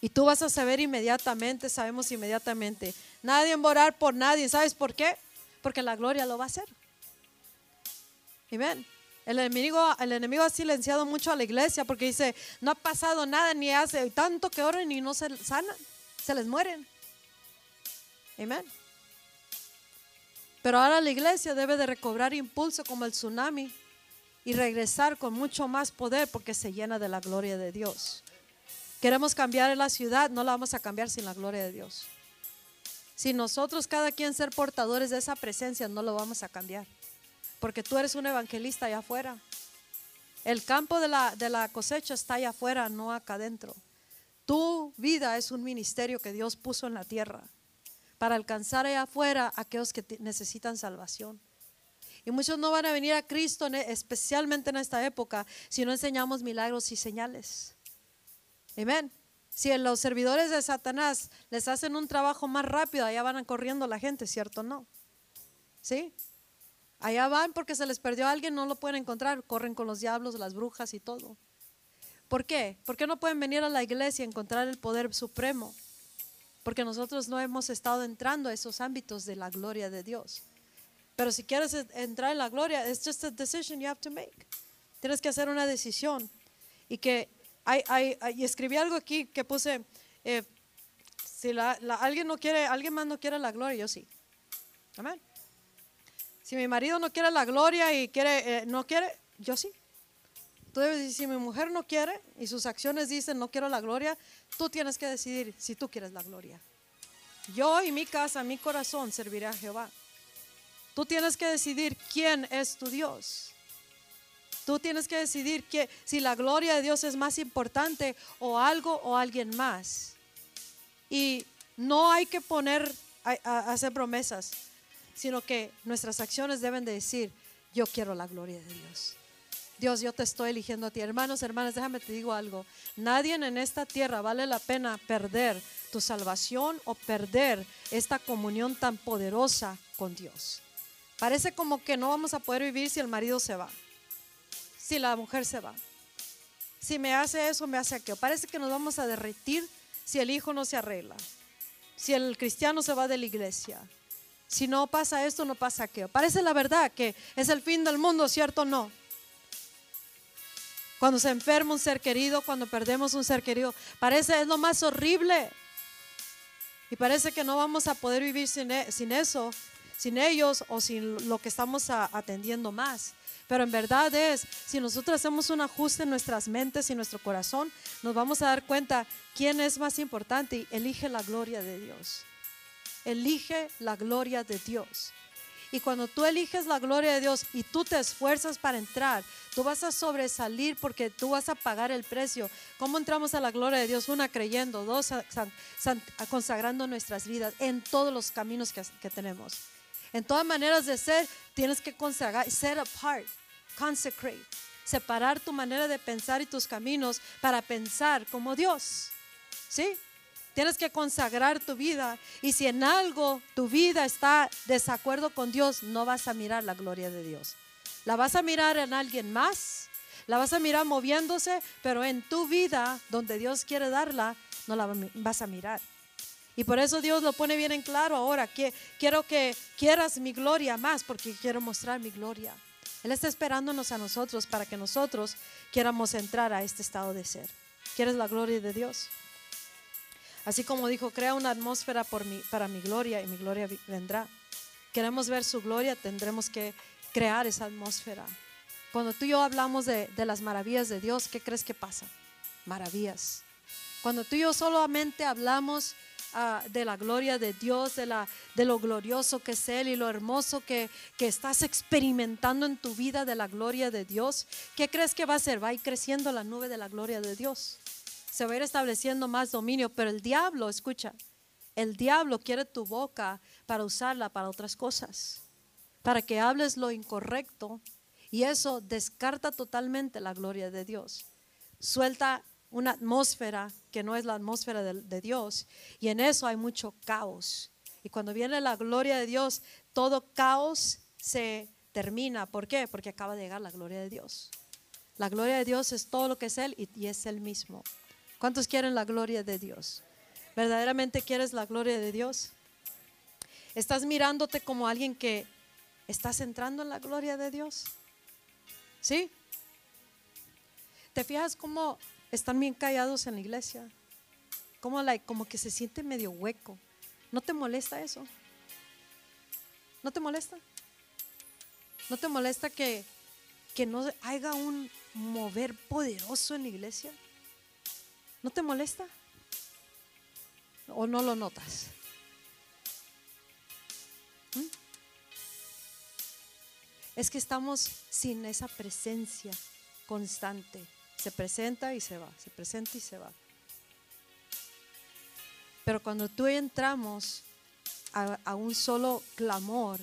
Speaker 1: Y tú vas a saber inmediatamente, sabemos inmediatamente. Nadie va a orar por nadie. ¿Sabes por qué? Porque la gloria lo va a hacer. Amén. El enemigo, el enemigo ha silenciado mucho a la iglesia porque dice, no ha pasado nada, ni hace tanto que oren y no se sanan, se les mueren. Amén. Pero ahora la iglesia debe de recobrar impulso como el tsunami y regresar con mucho más poder porque se llena de la gloria de Dios. Queremos cambiar la ciudad, no la vamos a cambiar sin la gloria de Dios. Si nosotros cada quien ser portadores de esa presencia, no lo vamos a cambiar. Porque tú eres un evangelista allá afuera. El campo de la, de la cosecha está allá afuera, no acá adentro. Tu vida es un ministerio que Dios puso en la tierra para alcanzar allá afuera a aquellos que necesitan salvación. Y muchos no van a venir a Cristo, especialmente en esta época, si no enseñamos milagros y señales. Amén. Si los servidores de Satanás les hacen un trabajo más rápido, allá van corriendo la gente, ¿cierto? No. ¿Sí? Allá van porque se les perdió alguien, no lo pueden encontrar, corren con los diablos, las brujas y todo. ¿Por qué? ¿Por qué no pueden venir a la iglesia y encontrar el poder supremo? Porque nosotros no hemos estado entrando a esos ámbitos de la gloria de Dios. Pero si quieres entrar en la gloria, it's just a decision you have to make. Tienes que hacer una decisión y que y escribí algo aquí que puse, eh, si la- alguien no quiere, alguien más no quiere la gloria, yo sí. Amén. Si mi marido no quiere la gloria y quiere, eh, no quiere, yo sí. Tú debes decir, si mi mujer no quiere y sus acciones dicen no quiero la gloria, tú tienes que decidir si tú quieres la gloria. Yo y mi casa, mi corazón serviré a Jehová. Tú tienes que decidir quién es tu Dios. Tú tienes que decidir que, si la gloria de Dios es más importante o algo o alguien más. Y no hay que poner a, hacer promesas, sino que nuestras acciones deben de decir, yo quiero la gloria de Dios. Dios, yo te estoy eligiendo a ti. Hermanos, hermanas, déjame te digo algo. Nadie en esta tierra vale la pena perder tu salvación o perder esta comunión tan poderosa con Dios. Parece como que no vamos a poder vivir si el marido se va, si la mujer se va. Si me hace eso, me hace aquello. Parece que nos vamos a derretir si el hijo no se arregla, si el cristiano se va de la iglesia. Si no pasa esto, no pasa aquello. Parece la verdad que es el fin del mundo, ¿cierto no? Cuando se enferma un ser querido, cuando perdemos un ser querido, parece es lo más horrible. Y parece que no vamos a poder vivir sin, e- eso, sin ellos o sin lo que estamos atendiendo más. Pero en verdad es, si nosotros hacemos un ajuste en nuestras mentes y nuestro corazón, nos vamos a dar cuenta quién es más importante y elige la gloria de Dios. Elige la gloria de Dios. Y cuando tú eliges la gloria de Dios y tú te esfuerzas para entrar, tú vas a sobresalir porque tú vas a pagar el precio. ¿Cómo entramos a la gloria de Dios? Una, creyendo. Dos, consagrando nuestras vidas en todos los caminos que, que tenemos. En todas maneras de ser, tienes que consagrar, set apart, consecrate, separar tu manera de pensar y tus caminos para pensar como Dios. ¿Sí? Tienes que consagrar tu vida y si en algo tu vida está desacuerdo con Dios, no vas a mirar la gloria de Dios. La vas a mirar en alguien más, la vas a mirar moviéndose, pero en tu vida, donde Dios quiere darla, no la vas a mirar. Y por eso Dios lo pone bien en claro ahora, que quiero que quieras mi gloria más, porque quiero mostrar mi gloria. Él está esperándonos a nosotros para que nosotros quieramos entrar a este estado de ser. ¿Quieres la gloria de Dios? Así como dijo, crea una atmósfera por mi, para mi gloria y mi gloria vendrá. Queremos ver su gloria, tendremos que crear esa atmósfera. Cuando tú y yo hablamos de, de las maravillas de Dios, ¿qué crees que pasa? Maravillas. Cuando tú y yo solamente hablamos ah, de la gloria de Dios, de, la, de lo glorioso que es Él y lo hermoso que, que estás experimentando en tu vida de la gloria de Dios, ¿qué crees que va a hacer? Va a ir creciendo la nube de la gloria de Dios se va a ir estableciendo más dominio, pero el diablo, escucha, el diablo quiere tu boca para usarla para otras cosas, para que hables lo incorrecto y eso descarta totalmente la gloria de Dios. Suelta una atmósfera que no es la atmósfera de, Dios y en eso hay mucho caos. Y cuando viene la gloria de Dios, todo caos se termina. ¿Por qué? Porque acaba de llegar la gloria de Dios. La gloria de Dios es todo lo que es Él y, y es Él mismo. ¿Cuántos quieren la gloria de Dios? ¿Verdaderamente quieres la gloria de Dios? ¿Estás mirándote como alguien que estás entrando en la gloria de Dios? ¿Sí? ¿Te fijas cómo están bien callados en la iglesia? Como, como que se siente medio hueco. ¿No te molesta eso? ¿No te molesta? ¿No te molesta que, que no haya un mover poderoso en la iglesia? ¿No te molesta? ¿O no lo notas? ¿Mm? Es que estamos sin esa presencia constante. Se presenta y se va, se presenta y se va. Pero cuando tú entramos a, a un solo clamor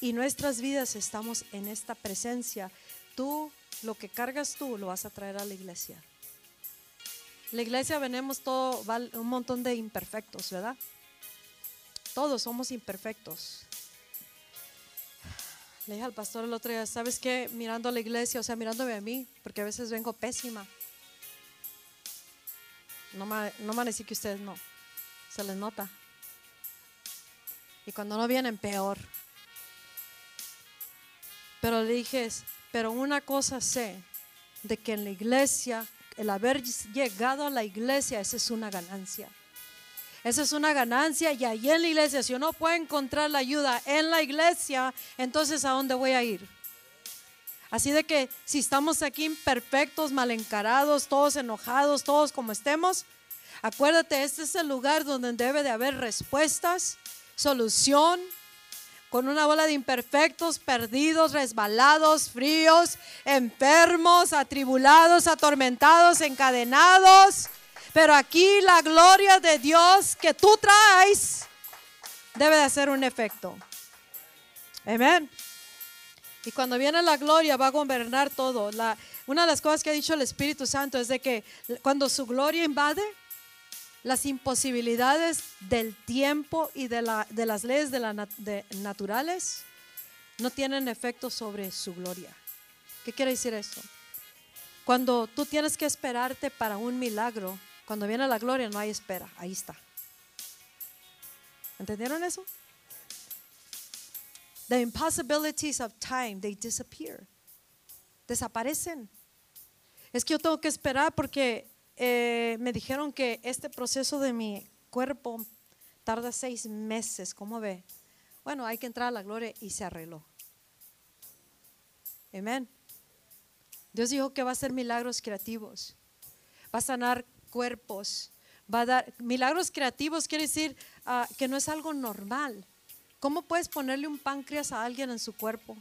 Speaker 1: y nuestras vidas estamos en esta presencia, tú lo que cargas tú lo vas a traer a la iglesia. La iglesia venimos todo, un montón de imperfectos, ¿verdad? Todos somos imperfectos. Le dije al pastor el otro día, ¿sabes qué? Mirando a la iglesia, o sea, mirándome a mí, porque a veces vengo pésima. No me, no van a que ustedes no, se les nota. Y cuando no vienen, peor. Pero le dije, pero una cosa sé, de que en la iglesia el haber llegado a la iglesia, esa es una ganancia. Esa es una ganancia y ahí en la iglesia, si uno puede encontrar la ayuda en la iglesia, entonces ¿a dónde voy a ir? Así de que si estamos aquí imperfectos, mal encarados, todos enojados, todos como estemos, acuérdate, este es el lugar donde debe de haber respuestas, solución, con una bola de imperfectos, perdidos, resbalados, fríos, enfermos, atribulados, atormentados, encadenados. Pero aquí la gloria de Dios que tú traes debe de hacer un efecto. Amén. Y cuando viene la gloria va a gobernar todo. Una de las cosas que ha dicho el Espíritu Santo es de que cuando su gloria invade, las imposibilidades del tiempo y de, la, de las leyes de la naturales no tienen efecto sobre su gloria. ¿Qué quiere decir eso? Cuando tú tienes que esperarte para un milagro, cuando viene la gloria no hay espera, ahí está. ¿Entendieron eso? The impossibilities of time, they disappear. Desaparecen. Es que yo tengo que esperar porque eh, me dijeron que este proceso de mi cuerpo tarda seis meses. ¿Cómo ve? Bueno, hay que entrar a la gloria y se arregló. Amén. Dios dijo que va a hacer milagros creativos. Va a sanar cuerpos. Va a dar milagros creativos, quiere decir ah, que no es algo normal. ¿Cómo puedes ponerle un páncreas a alguien en su cuerpo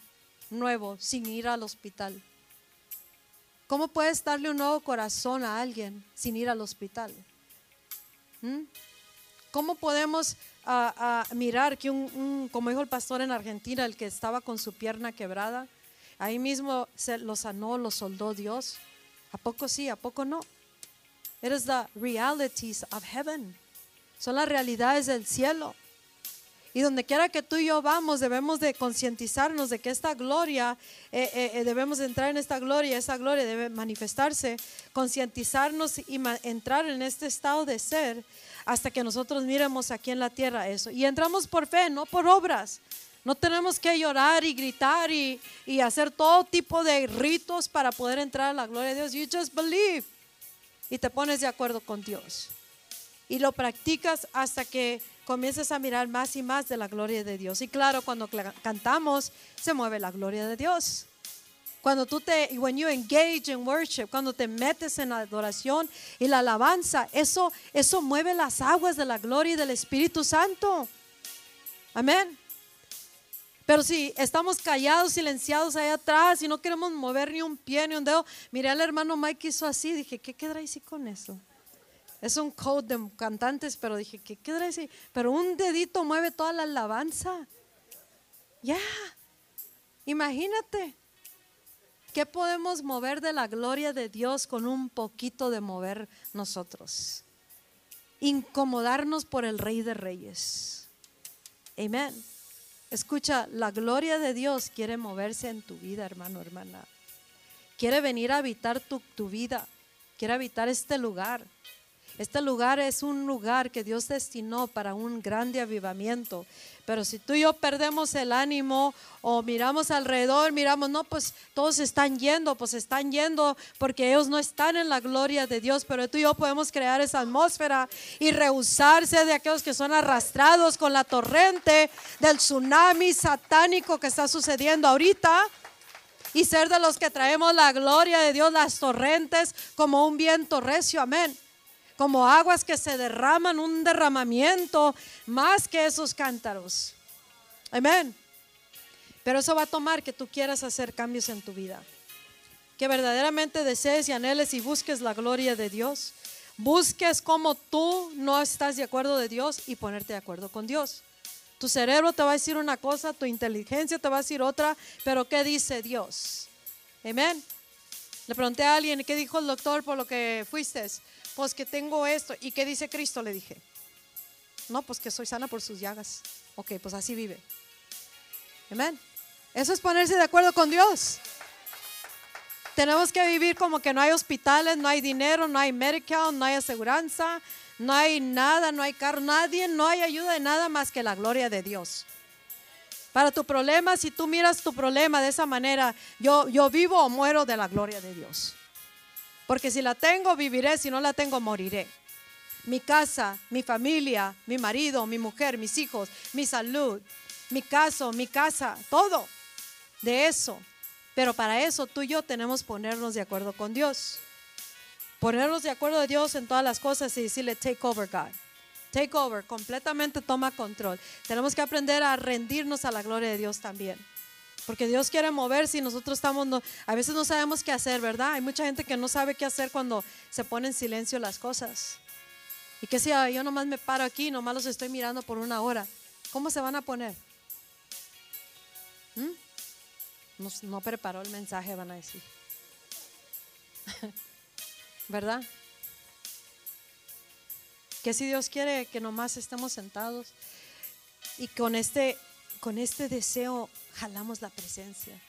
Speaker 1: nuevo sin ir al hospital? ¿Cómo puedes darle un nuevo corazón a alguien sin ir al hospital? ¿Mm? ¿Cómo podemos mirar que un, como dijo el pastor en Argentina, el que estaba con su pierna quebrada, ahí mismo se lo sanó, lo soldó Dios? ¿A poco sí, a poco no? It is the realities of heaven. Son las realidades del cielo. Y donde quiera que tú y yo vamos, debemos de concientizarnos de que esta gloria, eh, eh, eh, debemos entrar en esta gloria, esa gloria debe manifestarse, concientizarnos y entrar en este estado de ser hasta que nosotros miremos aquí en la tierra eso. Y entramos por fe, no por obras. No tenemos que llorar y gritar y, y hacer todo tipo de ritos para poder entrar a la gloria de Dios. You just believe y te pones de acuerdo con Dios. Y lo practicas hasta que comiences a mirar más y más de la gloria de Dios. Y claro, cuando cantamos, se mueve la gloria de Dios. Cuando tú te, when you engage in worship, cuando te metes en la adoración y la alabanza, eso, eso mueve las aguas de la gloria y del Espíritu Santo. Amén. Pero si estamos callados, silenciados allá atrás y no queremos mover ni un pie ni un dedo, miré al hermano Mike hizo así, dije, ¿qué quedará así con eso? Es un code de cantantes, pero dije, ¿qué quiere decir? Pero un dedito mueve toda la alabanza. Ya, imagínate. ¿Qué podemos mover de la gloria de Dios con un poquito de mover nosotros? Incomodarnos por el Rey de Reyes. Amén. Escucha, la gloria de Dios quiere moverse en tu vida, hermano, hermana. Quiere venir a habitar tu, tu vida. Quiere habitar este lugar. Este lugar es un lugar que Dios destinó para un grande avivamiento. Pero si tú y yo perdemos el ánimo o miramos alrededor, miramos, no, pues todos están yendo, pues están yendo porque ellos no están en la gloria de Dios, pero tú y yo podemos crear esa atmósfera y rehusarse de aquellos que son arrastrados con la torrente del tsunami satánico que está sucediendo ahorita y ser de los que traemos la gloria de Dios, las torrentes como un viento recio, amén como aguas que se derraman, un derramamiento más que esos cántaros. Amén. Pero eso va a tomar que tú quieras hacer cambios en tu vida. Que verdaderamente desees y anheles y busques la gloria de Dios. Busques como tú no estás de acuerdo de Dios y ponerte de acuerdo con Dios. Tu cerebro te va a decir una cosa, tu inteligencia te va a decir otra, pero ¿qué dice Dios? Amén. Le pregunté a alguien, ¿qué dijo el doctor por lo que fuiste? Pues que tengo esto. ¿Y qué dice Cristo? Le dije. No, pues que soy sana por sus llagas. Ok, pues así vive. Amén. Eso es ponerse de acuerdo con Dios. Tenemos que vivir como que no hay hospitales, no hay dinero, no hay medical, no hay aseguranza, no hay nada, no hay carro, nadie, no hay ayuda de nada más que la gloria de Dios. Para tu problema, si tú miras tu problema de esa manera, yo, yo vivo o muero de la gloria de Dios. Porque si la tengo, viviré, si no la tengo, moriré. Mi casa, mi familia, mi marido, mi mujer, mis hijos, mi salud, mi caso, mi casa, todo de eso. Pero para eso tú y yo tenemos ponernos de acuerdo con Dios. Ponernos de acuerdo de Dios en todas las cosas y decirle, take over God. Take over, completamente toma control. Tenemos que aprender a rendirnos a la gloria de Dios también. Porque Dios quiere moverse y nosotros estamos, a veces no sabemos qué hacer, ¿verdad? Hay mucha gente que no sabe qué hacer cuando se pone en silencio las cosas. Y que si yo nomás me paro aquí, nomás los estoy mirando por una hora, ¿cómo se van a poner? ¿Mm? No, no preparó el mensaje, van a decir. ¿Verdad? Que si Dios quiere que nomás estemos sentados y con este, con este deseo jalamos la presencia.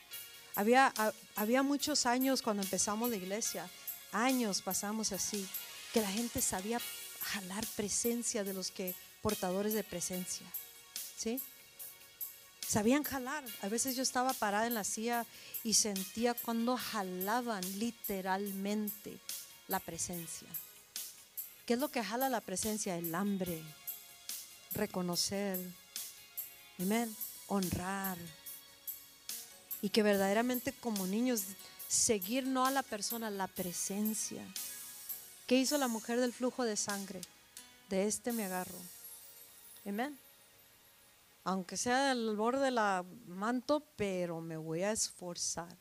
Speaker 1: Había, había muchos años cuando empezamos la iglesia, años pasamos así, que la gente sabía jalar presencia de los que portadores de presencia. ¿Sí? Sabían jalar. A veces yo estaba parada en la silla y sentía cuando jalaban literalmente la presencia. ¿Qué es lo que jala la presencia? El hambre, reconocer, amén, honrar. Y que verdaderamente como niños seguir no a la persona, la presencia. ¿Qué hizo la mujer del flujo de sangre? De este me agarro. Amén. Aunque sea del borde de la manto, pero me voy a esforzar.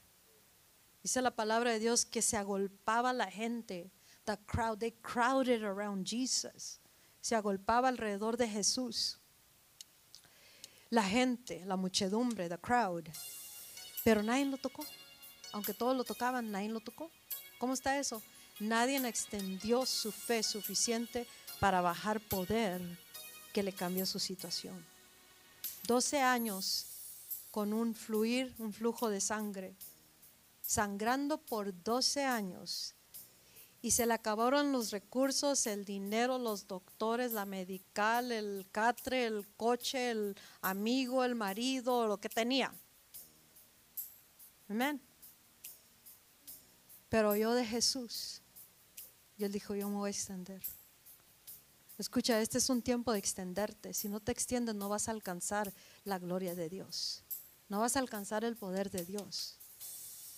Speaker 1: Dice la palabra de Dios que se agolpaba la gente the crowd, they crowded around Jesus. Se agolpaba alrededor de Jesús. La gente, la muchedumbre, the crowd. Pero nadie lo tocó. Aunque todos lo tocaban, nadie lo tocó. ¿Cómo está eso? Nadie extendió su fe suficiente para bajar poder que le cambió su situación. 12 años con un fluir, un flujo de sangre, sangrando por 12 años y se le acabaron los recursos, el dinero, los doctores, la medical, el catre, el coche, el amigo, el marido, lo que tenía. Amén. Pero yo de Jesús, y él dijo, yo me voy a extender. Escucha, este es un tiempo de extenderte. Si no te extiendes, no vas a alcanzar la gloria de Dios. No vas a alcanzar el poder de Dios.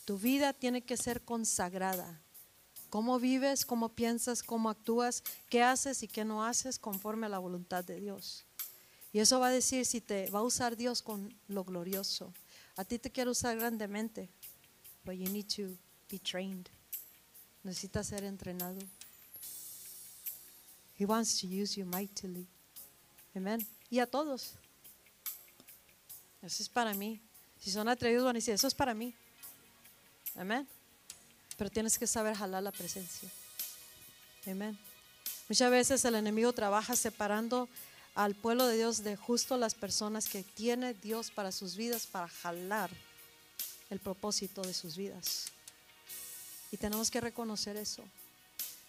Speaker 1: Tu vida tiene que ser consagrada cómo vives, cómo piensas, cómo actúas, qué haces y qué no haces conforme a la voluntad de Dios. Y eso va a decir si te va a usar Dios con lo glorioso. A ti te quiero usar grandemente, but you need to be trained. Necesitas ser entrenado. He wants to use you mightily. Amen. Y a todos. Eso es para mí. Si son atrevidos van a decir, eso es para mí. Amén pero tienes que saber jalar la presencia. Amén. Muchas veces el enemigo trabaja separando al pueblo de Dios de justo las personas que tiene Dios para sus vidas, para jalar el propósito de sus vidas. Y tenemos que reconocer eso.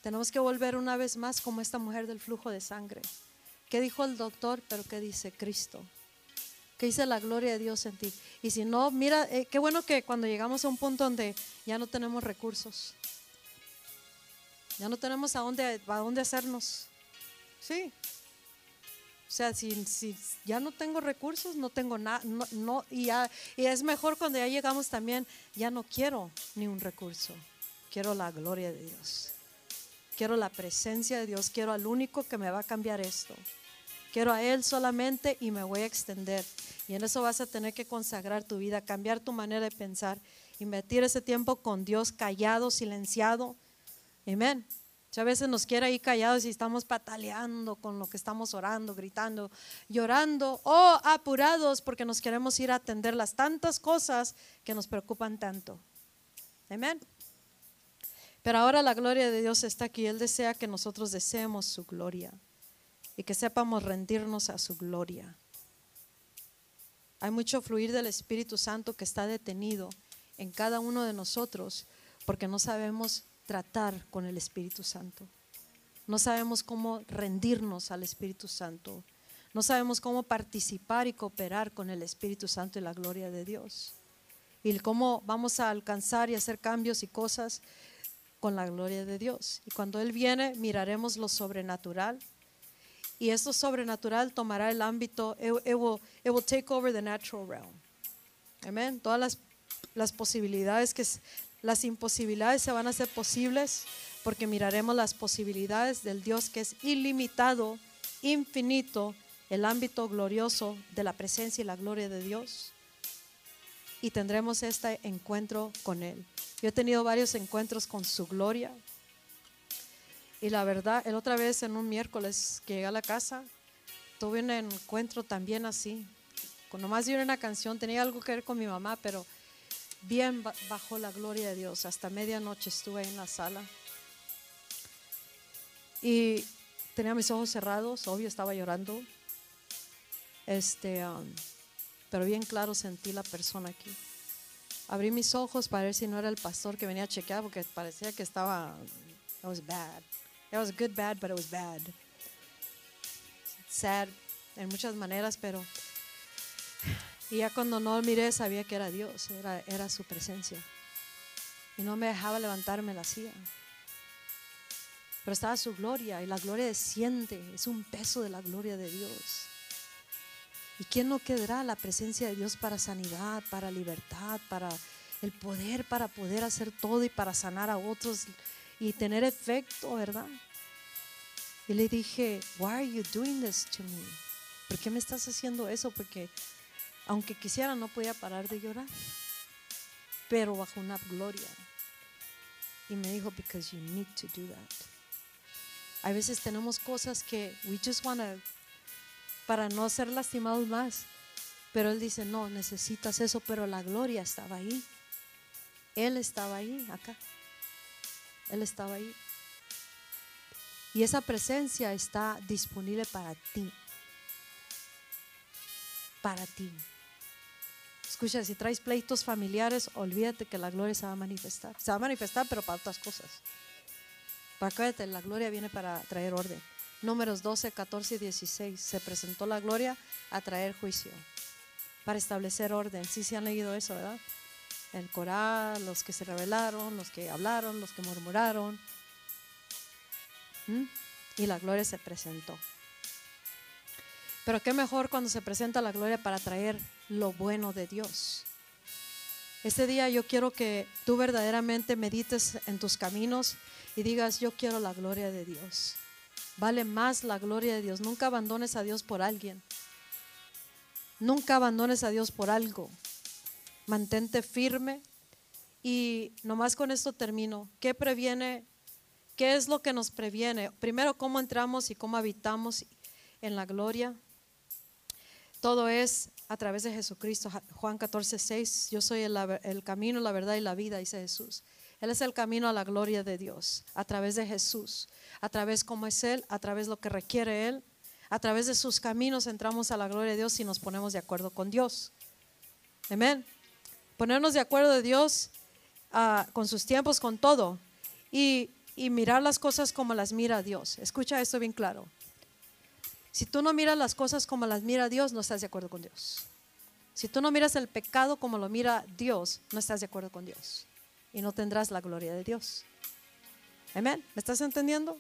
Speaker 1: Tenemos que volver una vez más como esta mujer del flujo de sangre. ¿Qué dijo el doctor? Pero ¿qué dice Cristo? que dice la gloria de Dios en ti. Y si no, mira, eh, qué bueno que cuando llegamos a un punto donde ya no tenemos recursos, ya no tenemos a dónde, a dónde hacernos. Sí. O sea, si, ya no tengo recursos, no tengo nada, no, no, y, y es mejor cuando ya llegamos también, ya no quiero ni un recurso, quiero la gloria de Dios, quiero la presencia de Dios, quiero al único que me va a cambiar esto. Quiero a Él solamente y me voy a extender. Y en eso vas a tener que consagrar tu vida, cambiar tu manera de pensar, invertir ese tiempo con Dios callado, silenciado. Amén. Muchas veces nos quiere ir callados y estamos pataleando con lo que estamos orando, gritando, llorando o apurados porque nos queremos ir a atender las tantas cosas que nos preocupan tanto. Amén. Pero ahora la gloria de Dios está aquí. Él desea que nosotros deseemos su gloria y que sepamos rendirnos a su gloria. Hay mucho fluir del Espíritu Santo que está detenido en cada uno de nosotros porque no sabemos tratar con el Espíritu Santo. No sabemos cómo rendirnos al Espíritu Santo. No sabemos cómo participar y cooperar con el Espíritu Santo y la gloria de Dios. Y cómo vamos a alcanzar y hacer cambios y cosas con la gloria de Dios. Y cuando Él viene, miraremos lo sobrenatural. Y esto sobrenatural tomará el ámbito, it, will, take over the natural realm. Amén. Todas las, las posibilidades que, las imposibilidades se van a hacer posibles porque miraremos las posibilidades del Dios que es ilimitado, infinito, el ámbito glorioso de la presencia y la gloria de Dios. Y tendremos este encuentro con Él. Yo he tenido varios encuentros con su gloria. Y la verdad, el otra vez en un miércoles que llegué a la casa, tuve un encuentro también así. Con nomás de una canción, tenía algo que ver con mi mamá, pero bien ba- bajo la gloria de Dios. Hasta medianoche estuve en la sala. Y tenía mis ojos cerrados, obvio estaba llorando. Este, um, pero bien claro sentí la persona aquí. Abrí mis ojos para ver si no era el pastor que venía a chequear porque parecía que estaba. It was bad. It was good bad, but it was bad. Sad en muchas maneras, pero. Y ya cuando no lo miré sabía que era Dios, era, era su presencia. Y no me dejaba levantarme la silla. Pero estaba su gloria y la gloria desciende, es un peso de la gloria de Dios. ¿Y quién no quedará la presencia de Dios para sanidad, para libertad, para el poder, para poder hacer todo y para sanar a otros y tener efecto, verdad? Y le dije, why are you doing this to me? ¿Por qué me estás haciendo eso? Porque aunque quisiera no podía parar de llorar, pero bajo una gloria. Y me dijo, because you need to do that. A veces tenemos cosas que we just want para no ser lastimados más. Pero él dice, no, necesitas eso, pero la gloria estaba ahí. Él estaba ahí, acá. Él estaba ahí. Y esa presencia está disponible para ti. Para ti. Escucha, si traes pleitos familiares, olvídate que la gloria se va a manifestar. Se va a manifestar, pero para otras cosas. Para acuérdate, la gloria viene para traer orden. Números 12, 14 y 16. Se presentó la gloria a traer juicio, para establecer orden. Sí, se han leído eso, ¿verdad? El coral, los que se rebelaron, los que hablaron, los que murmuraron. ¿Mm? Y la gloria se presentó. Pero qué mejor cuando se presenta la gloria para traer lo bueno de Dios. Este día yo quiero que tú verdaderamente medites en tus caminos y digas, yo quiero la gloria de Dios. Vale más la gloria de Dios. Nunca abandones a Dios por alguien. Nunca abandones a Dios por algo. Mantente firme. Y nomás con esto termino. ¿Qué previene? ¿Qué es lo que nos previene? Primero, cómo entramos y cómo habitamos en la gloria. Todo es a través de Jesucristo. Juan 14, 6. Yo soy el, camino, la verdad y la vida, dice Jesús. Él es el camino a la gloria de Dios, a través de Jesús, a través como es Él, a través lo que requiere Él, a través de sus caminos entramos a la gloria de Dios y nos ponemos de acuerdo con Dios. Amén. Ponernos de acuerdo de Dios uh, con sus tiempos, con todo, y, y mirar las cosas como las mira Dios. Escucha esto bien claro. Si tú no miras las cosas como las mira Dios, no estás de acuerdo con Dios. Si tú no miras el pecado como lo mira Dios, no estás de acuerdo con Dios y no tendrás la gloria de Dios. Amén. ¿Me estás entendiendo?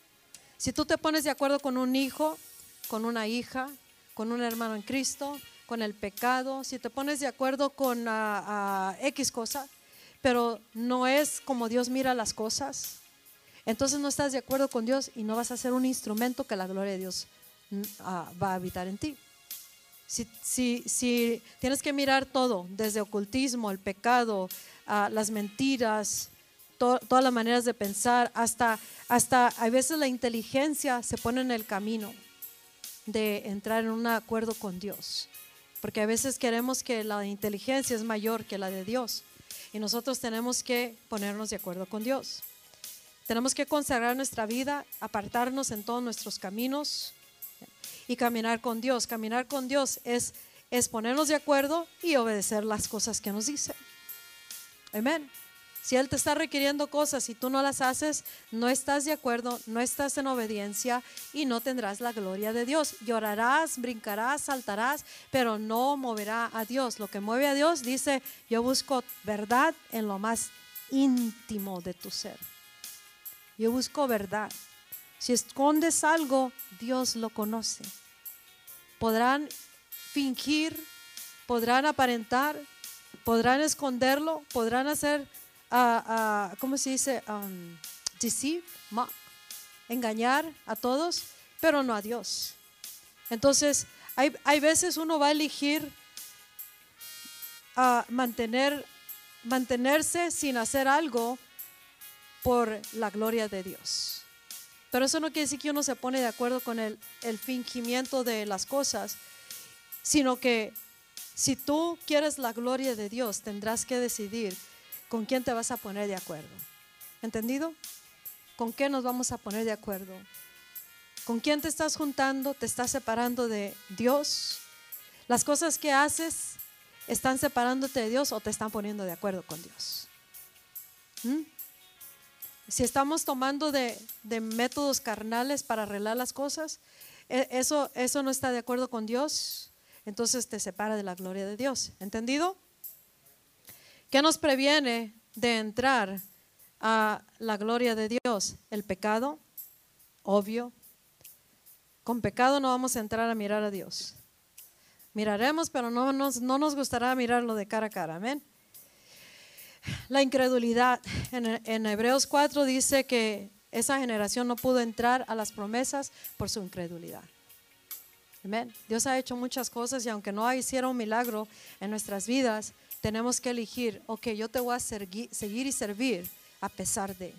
Speaker 1: Si tú te pones de acuerdo con un hijo, con una hija, con un hermano en Cristo, con el pecado, si te pones de acuerdo con uh, X cosa, pero no es como Dios mira las cosas, entonces no estás de acuerdo con Dios y no vas a ser un instrumento que la gloria de Dios va a habitar en ti. Si, si, si, tienes que mirar todo, desde ocultismo, el pecado, uh, las mentiras, to, todas las maneras de pensar, hasta, hasta a veces la inteligencia se pone en el camino de entrar en un acuerdo con Dios. Porque a veces queremos que la inteligencia es mayor que la de Dios. Y nosotros tenemos que ponernos de acuerdo con Dios. Tenemos que consagrar nuestra vida, apartarnos en todos nuestros caminos y caminar con Dios. Caminar con Dios es, ponernos de acuerdo y obedecer las cosas que nos dice. Amén. Si Él te está requiriendo cosas y tú no las haces, no estás de acuerdo, no estás en obediencia y no tendrás la gloria de Dios. Llorarás, brincarás, saltarás, pero no moverá a Dios. Lo que mueve a Dios dice, yo busco verdad en lo más íntimo de tu ser. Yo busco verdad. Si escondes algo, Dios lo conoce. Podrán fingir, podrán aparentar, podrán esconderlo, podrán hacer, ah, ¿cómo se dice? Um, deceive, engañar a todos, pero no a Dios. Entonces, hay, hay veces uno va a elegir a mantener, mantenerse sin hacer algo por la gloria de Dios. Pero eso no quiere decir que uno se pone de acuerdo con el, fingimiento de las cosas, sino que si tú quieres la gloria de Dios, tendrás que decidir con quién te vas a poner de acuerdo. ¿Entendido? ¿Con qué nos vamos a poner de acuerdo? ¿Con quién te estás juntando? ¿Te estás separando de Dios? Las cosas que haces están separándote de Dios o te están poniendo de acuerdo con Dios. ¿Mm? Si estamos tomando de, métodos carnales para arreglar las cosas, e, eso, eso no está de acuerdo con Dios, entonces te separa de la gloria de Dios. ¿Entendido? ¿Qué nos previene de entrar a la gloria de Dios? El pecado, obvio. Con pecado no vamos a entrar a mirar a Dios. Miraremos, pero no nos, no nos gustará mirarlo de cara a cara. Amén. La incredulidad. En, Hebreos 4 dice que esa generación no pudo entrar a las promesas por su incredulidad. Amén. Dios ha hecho muchas cosas y aunque no hiciera un milagro en nuestras vidas, tenemos que elegir, ok, yo te voy a seguir y servir a pesar de.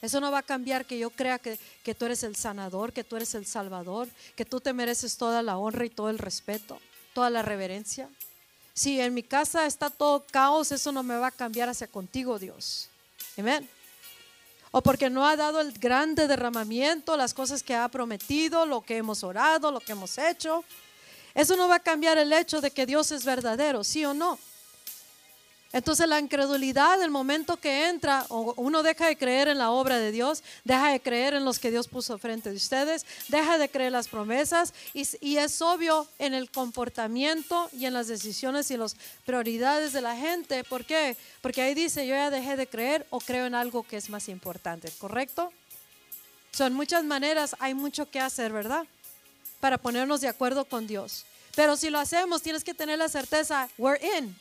Speaker 1: Eso no va a cambiar que yo crea que, que tú eres el sanador, que tú eres el salvador, que tú te mereces toda la honra y todo el respeto toda la reverencia. Si en mi casa está todo caos, eso no me va a cambiar hacia contigo, Dios. Amén. O porque no ha dado el grande derramamiento, las cosas que ha prometido, lo que hemos orado, lo que hemos hecho. Eso no va a cambiar el hecho de que Dios es verdadero, sí o no. Entonces la incredulidad, el momento que entra, uno deja de creer en la obra de Dios, deja de creer en los que Dios puso frente de ustedes, deja de creer las promesas y, es obvio en el comportamiento y en las decisiones y las prioridades de la gente. ¿Por qué? Porque ahí dice, yo ya dejé de creer o creo en algo que es más importante, ¿correcto? Son muchas maneras, hay mucho que hacer, ¿verdad? Para ponernos de acuerdo con Dios. Pero si lo hacemos, tienes que tener la certeza, we're in.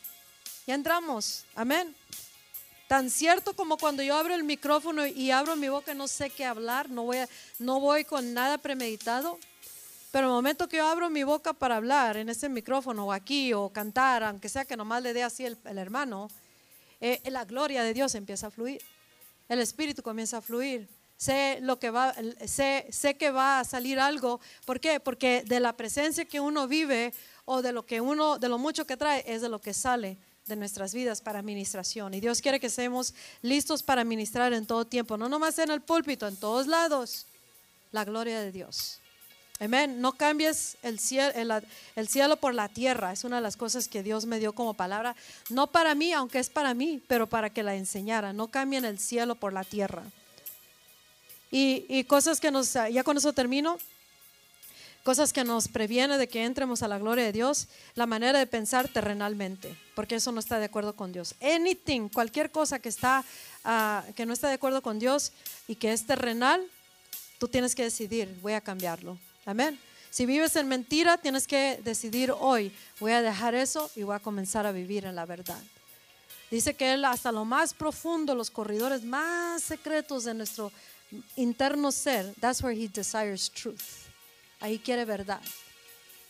Speaker 1: Ya entramos. Amén. Tan cierto como cuando yo abro el micrófono y abro mi boca no sé qué hablar, no voy, no voy con nada premeditado. Pero el momento que yo abro mi boca para hablar en ese micrófono o aquí o cantar, aunque sea que nomás le dé así el, hermano, eh, la gloria de Dios empieza a fluir. El Espíritu comienza a fluir. Sé lo que va, sé, sé que va a salir algo. ¿Por qué? Porque de la presencia que uno vive o de lo que uno, de lo mucho que trae, es de lo que sale de nuestras vidas para administración. Y Dios quiere que seamos listos para ministrar en todo tiempo, no nomás en el púlpito, en todos lados. La gloria de Dios. Amén. No cambies el cielo, el, cielo por la tierra. Es una de las cosas que Dios me dio como palabra. No para mí, aunque es para mí, pero para que la enseñara. No cambien el cielo por la tierra. Y, y cosas que nos, ya con eso termino cosas que nos previene de que entremos a la gloria de Dios, la manera de pensar terrenalmente, porque eso no está de acuerdo con Dios. Anything, cualquier cosa que está ah, que no está de acuerdo con Dios y que es terrenal, tú tienes que decidir, voy a cambiarlo. Amén. Si vives en mentira, tienes que decidir hoy, voy a dejar eso y voy a comenzar a vivir en la verdad. Dice que Él hasta lo más profundo, los corredores más secretos de nuestro interno ser, that's where He desires truth ahí quiere verdad.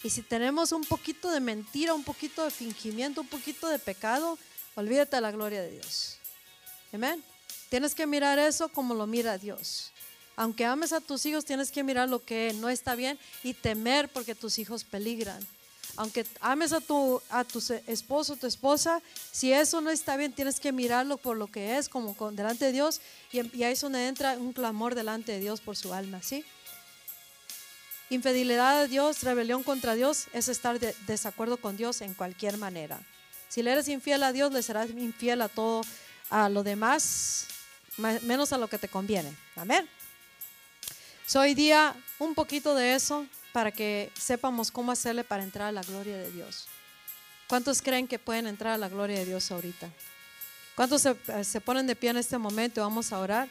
Speaker 1: Y si tenemos un poquito de mentira, un poquito de fingimiento, un poquito de pecado, olvídate de la gloria de Dios. Amén. Tienes que mirar eso como lo mira Dios. Aunque ames a tus hijos, tienes que mirar lo que no está bien y temer porque tus hijos peligran. Aunque ames a tu, a tu esposo, tu esposa, si eso no está bien, tienes que mirarlo por lo que es, como delante de Dios. Y, y ahí es donde entra un clamor delante de Dios por su alma, ¿sí? Infidelidad a Dios, rebelión contra Dios, es estar de desacuerdo con Dios en cualquier manera. Si le eres infiel a Dios, le serás infiel a todo, a lo demás, menos a lo que te conviene. Amén. hoy día un poquito de eso para que sepamos cómo hacerle para entrar a la gloria de Dios. ¿Cuántos creen que pueden entrar a la gloria de Dios ahorita? ¿Cuántos se, se ponen de pie en este momento? Vamos a orar.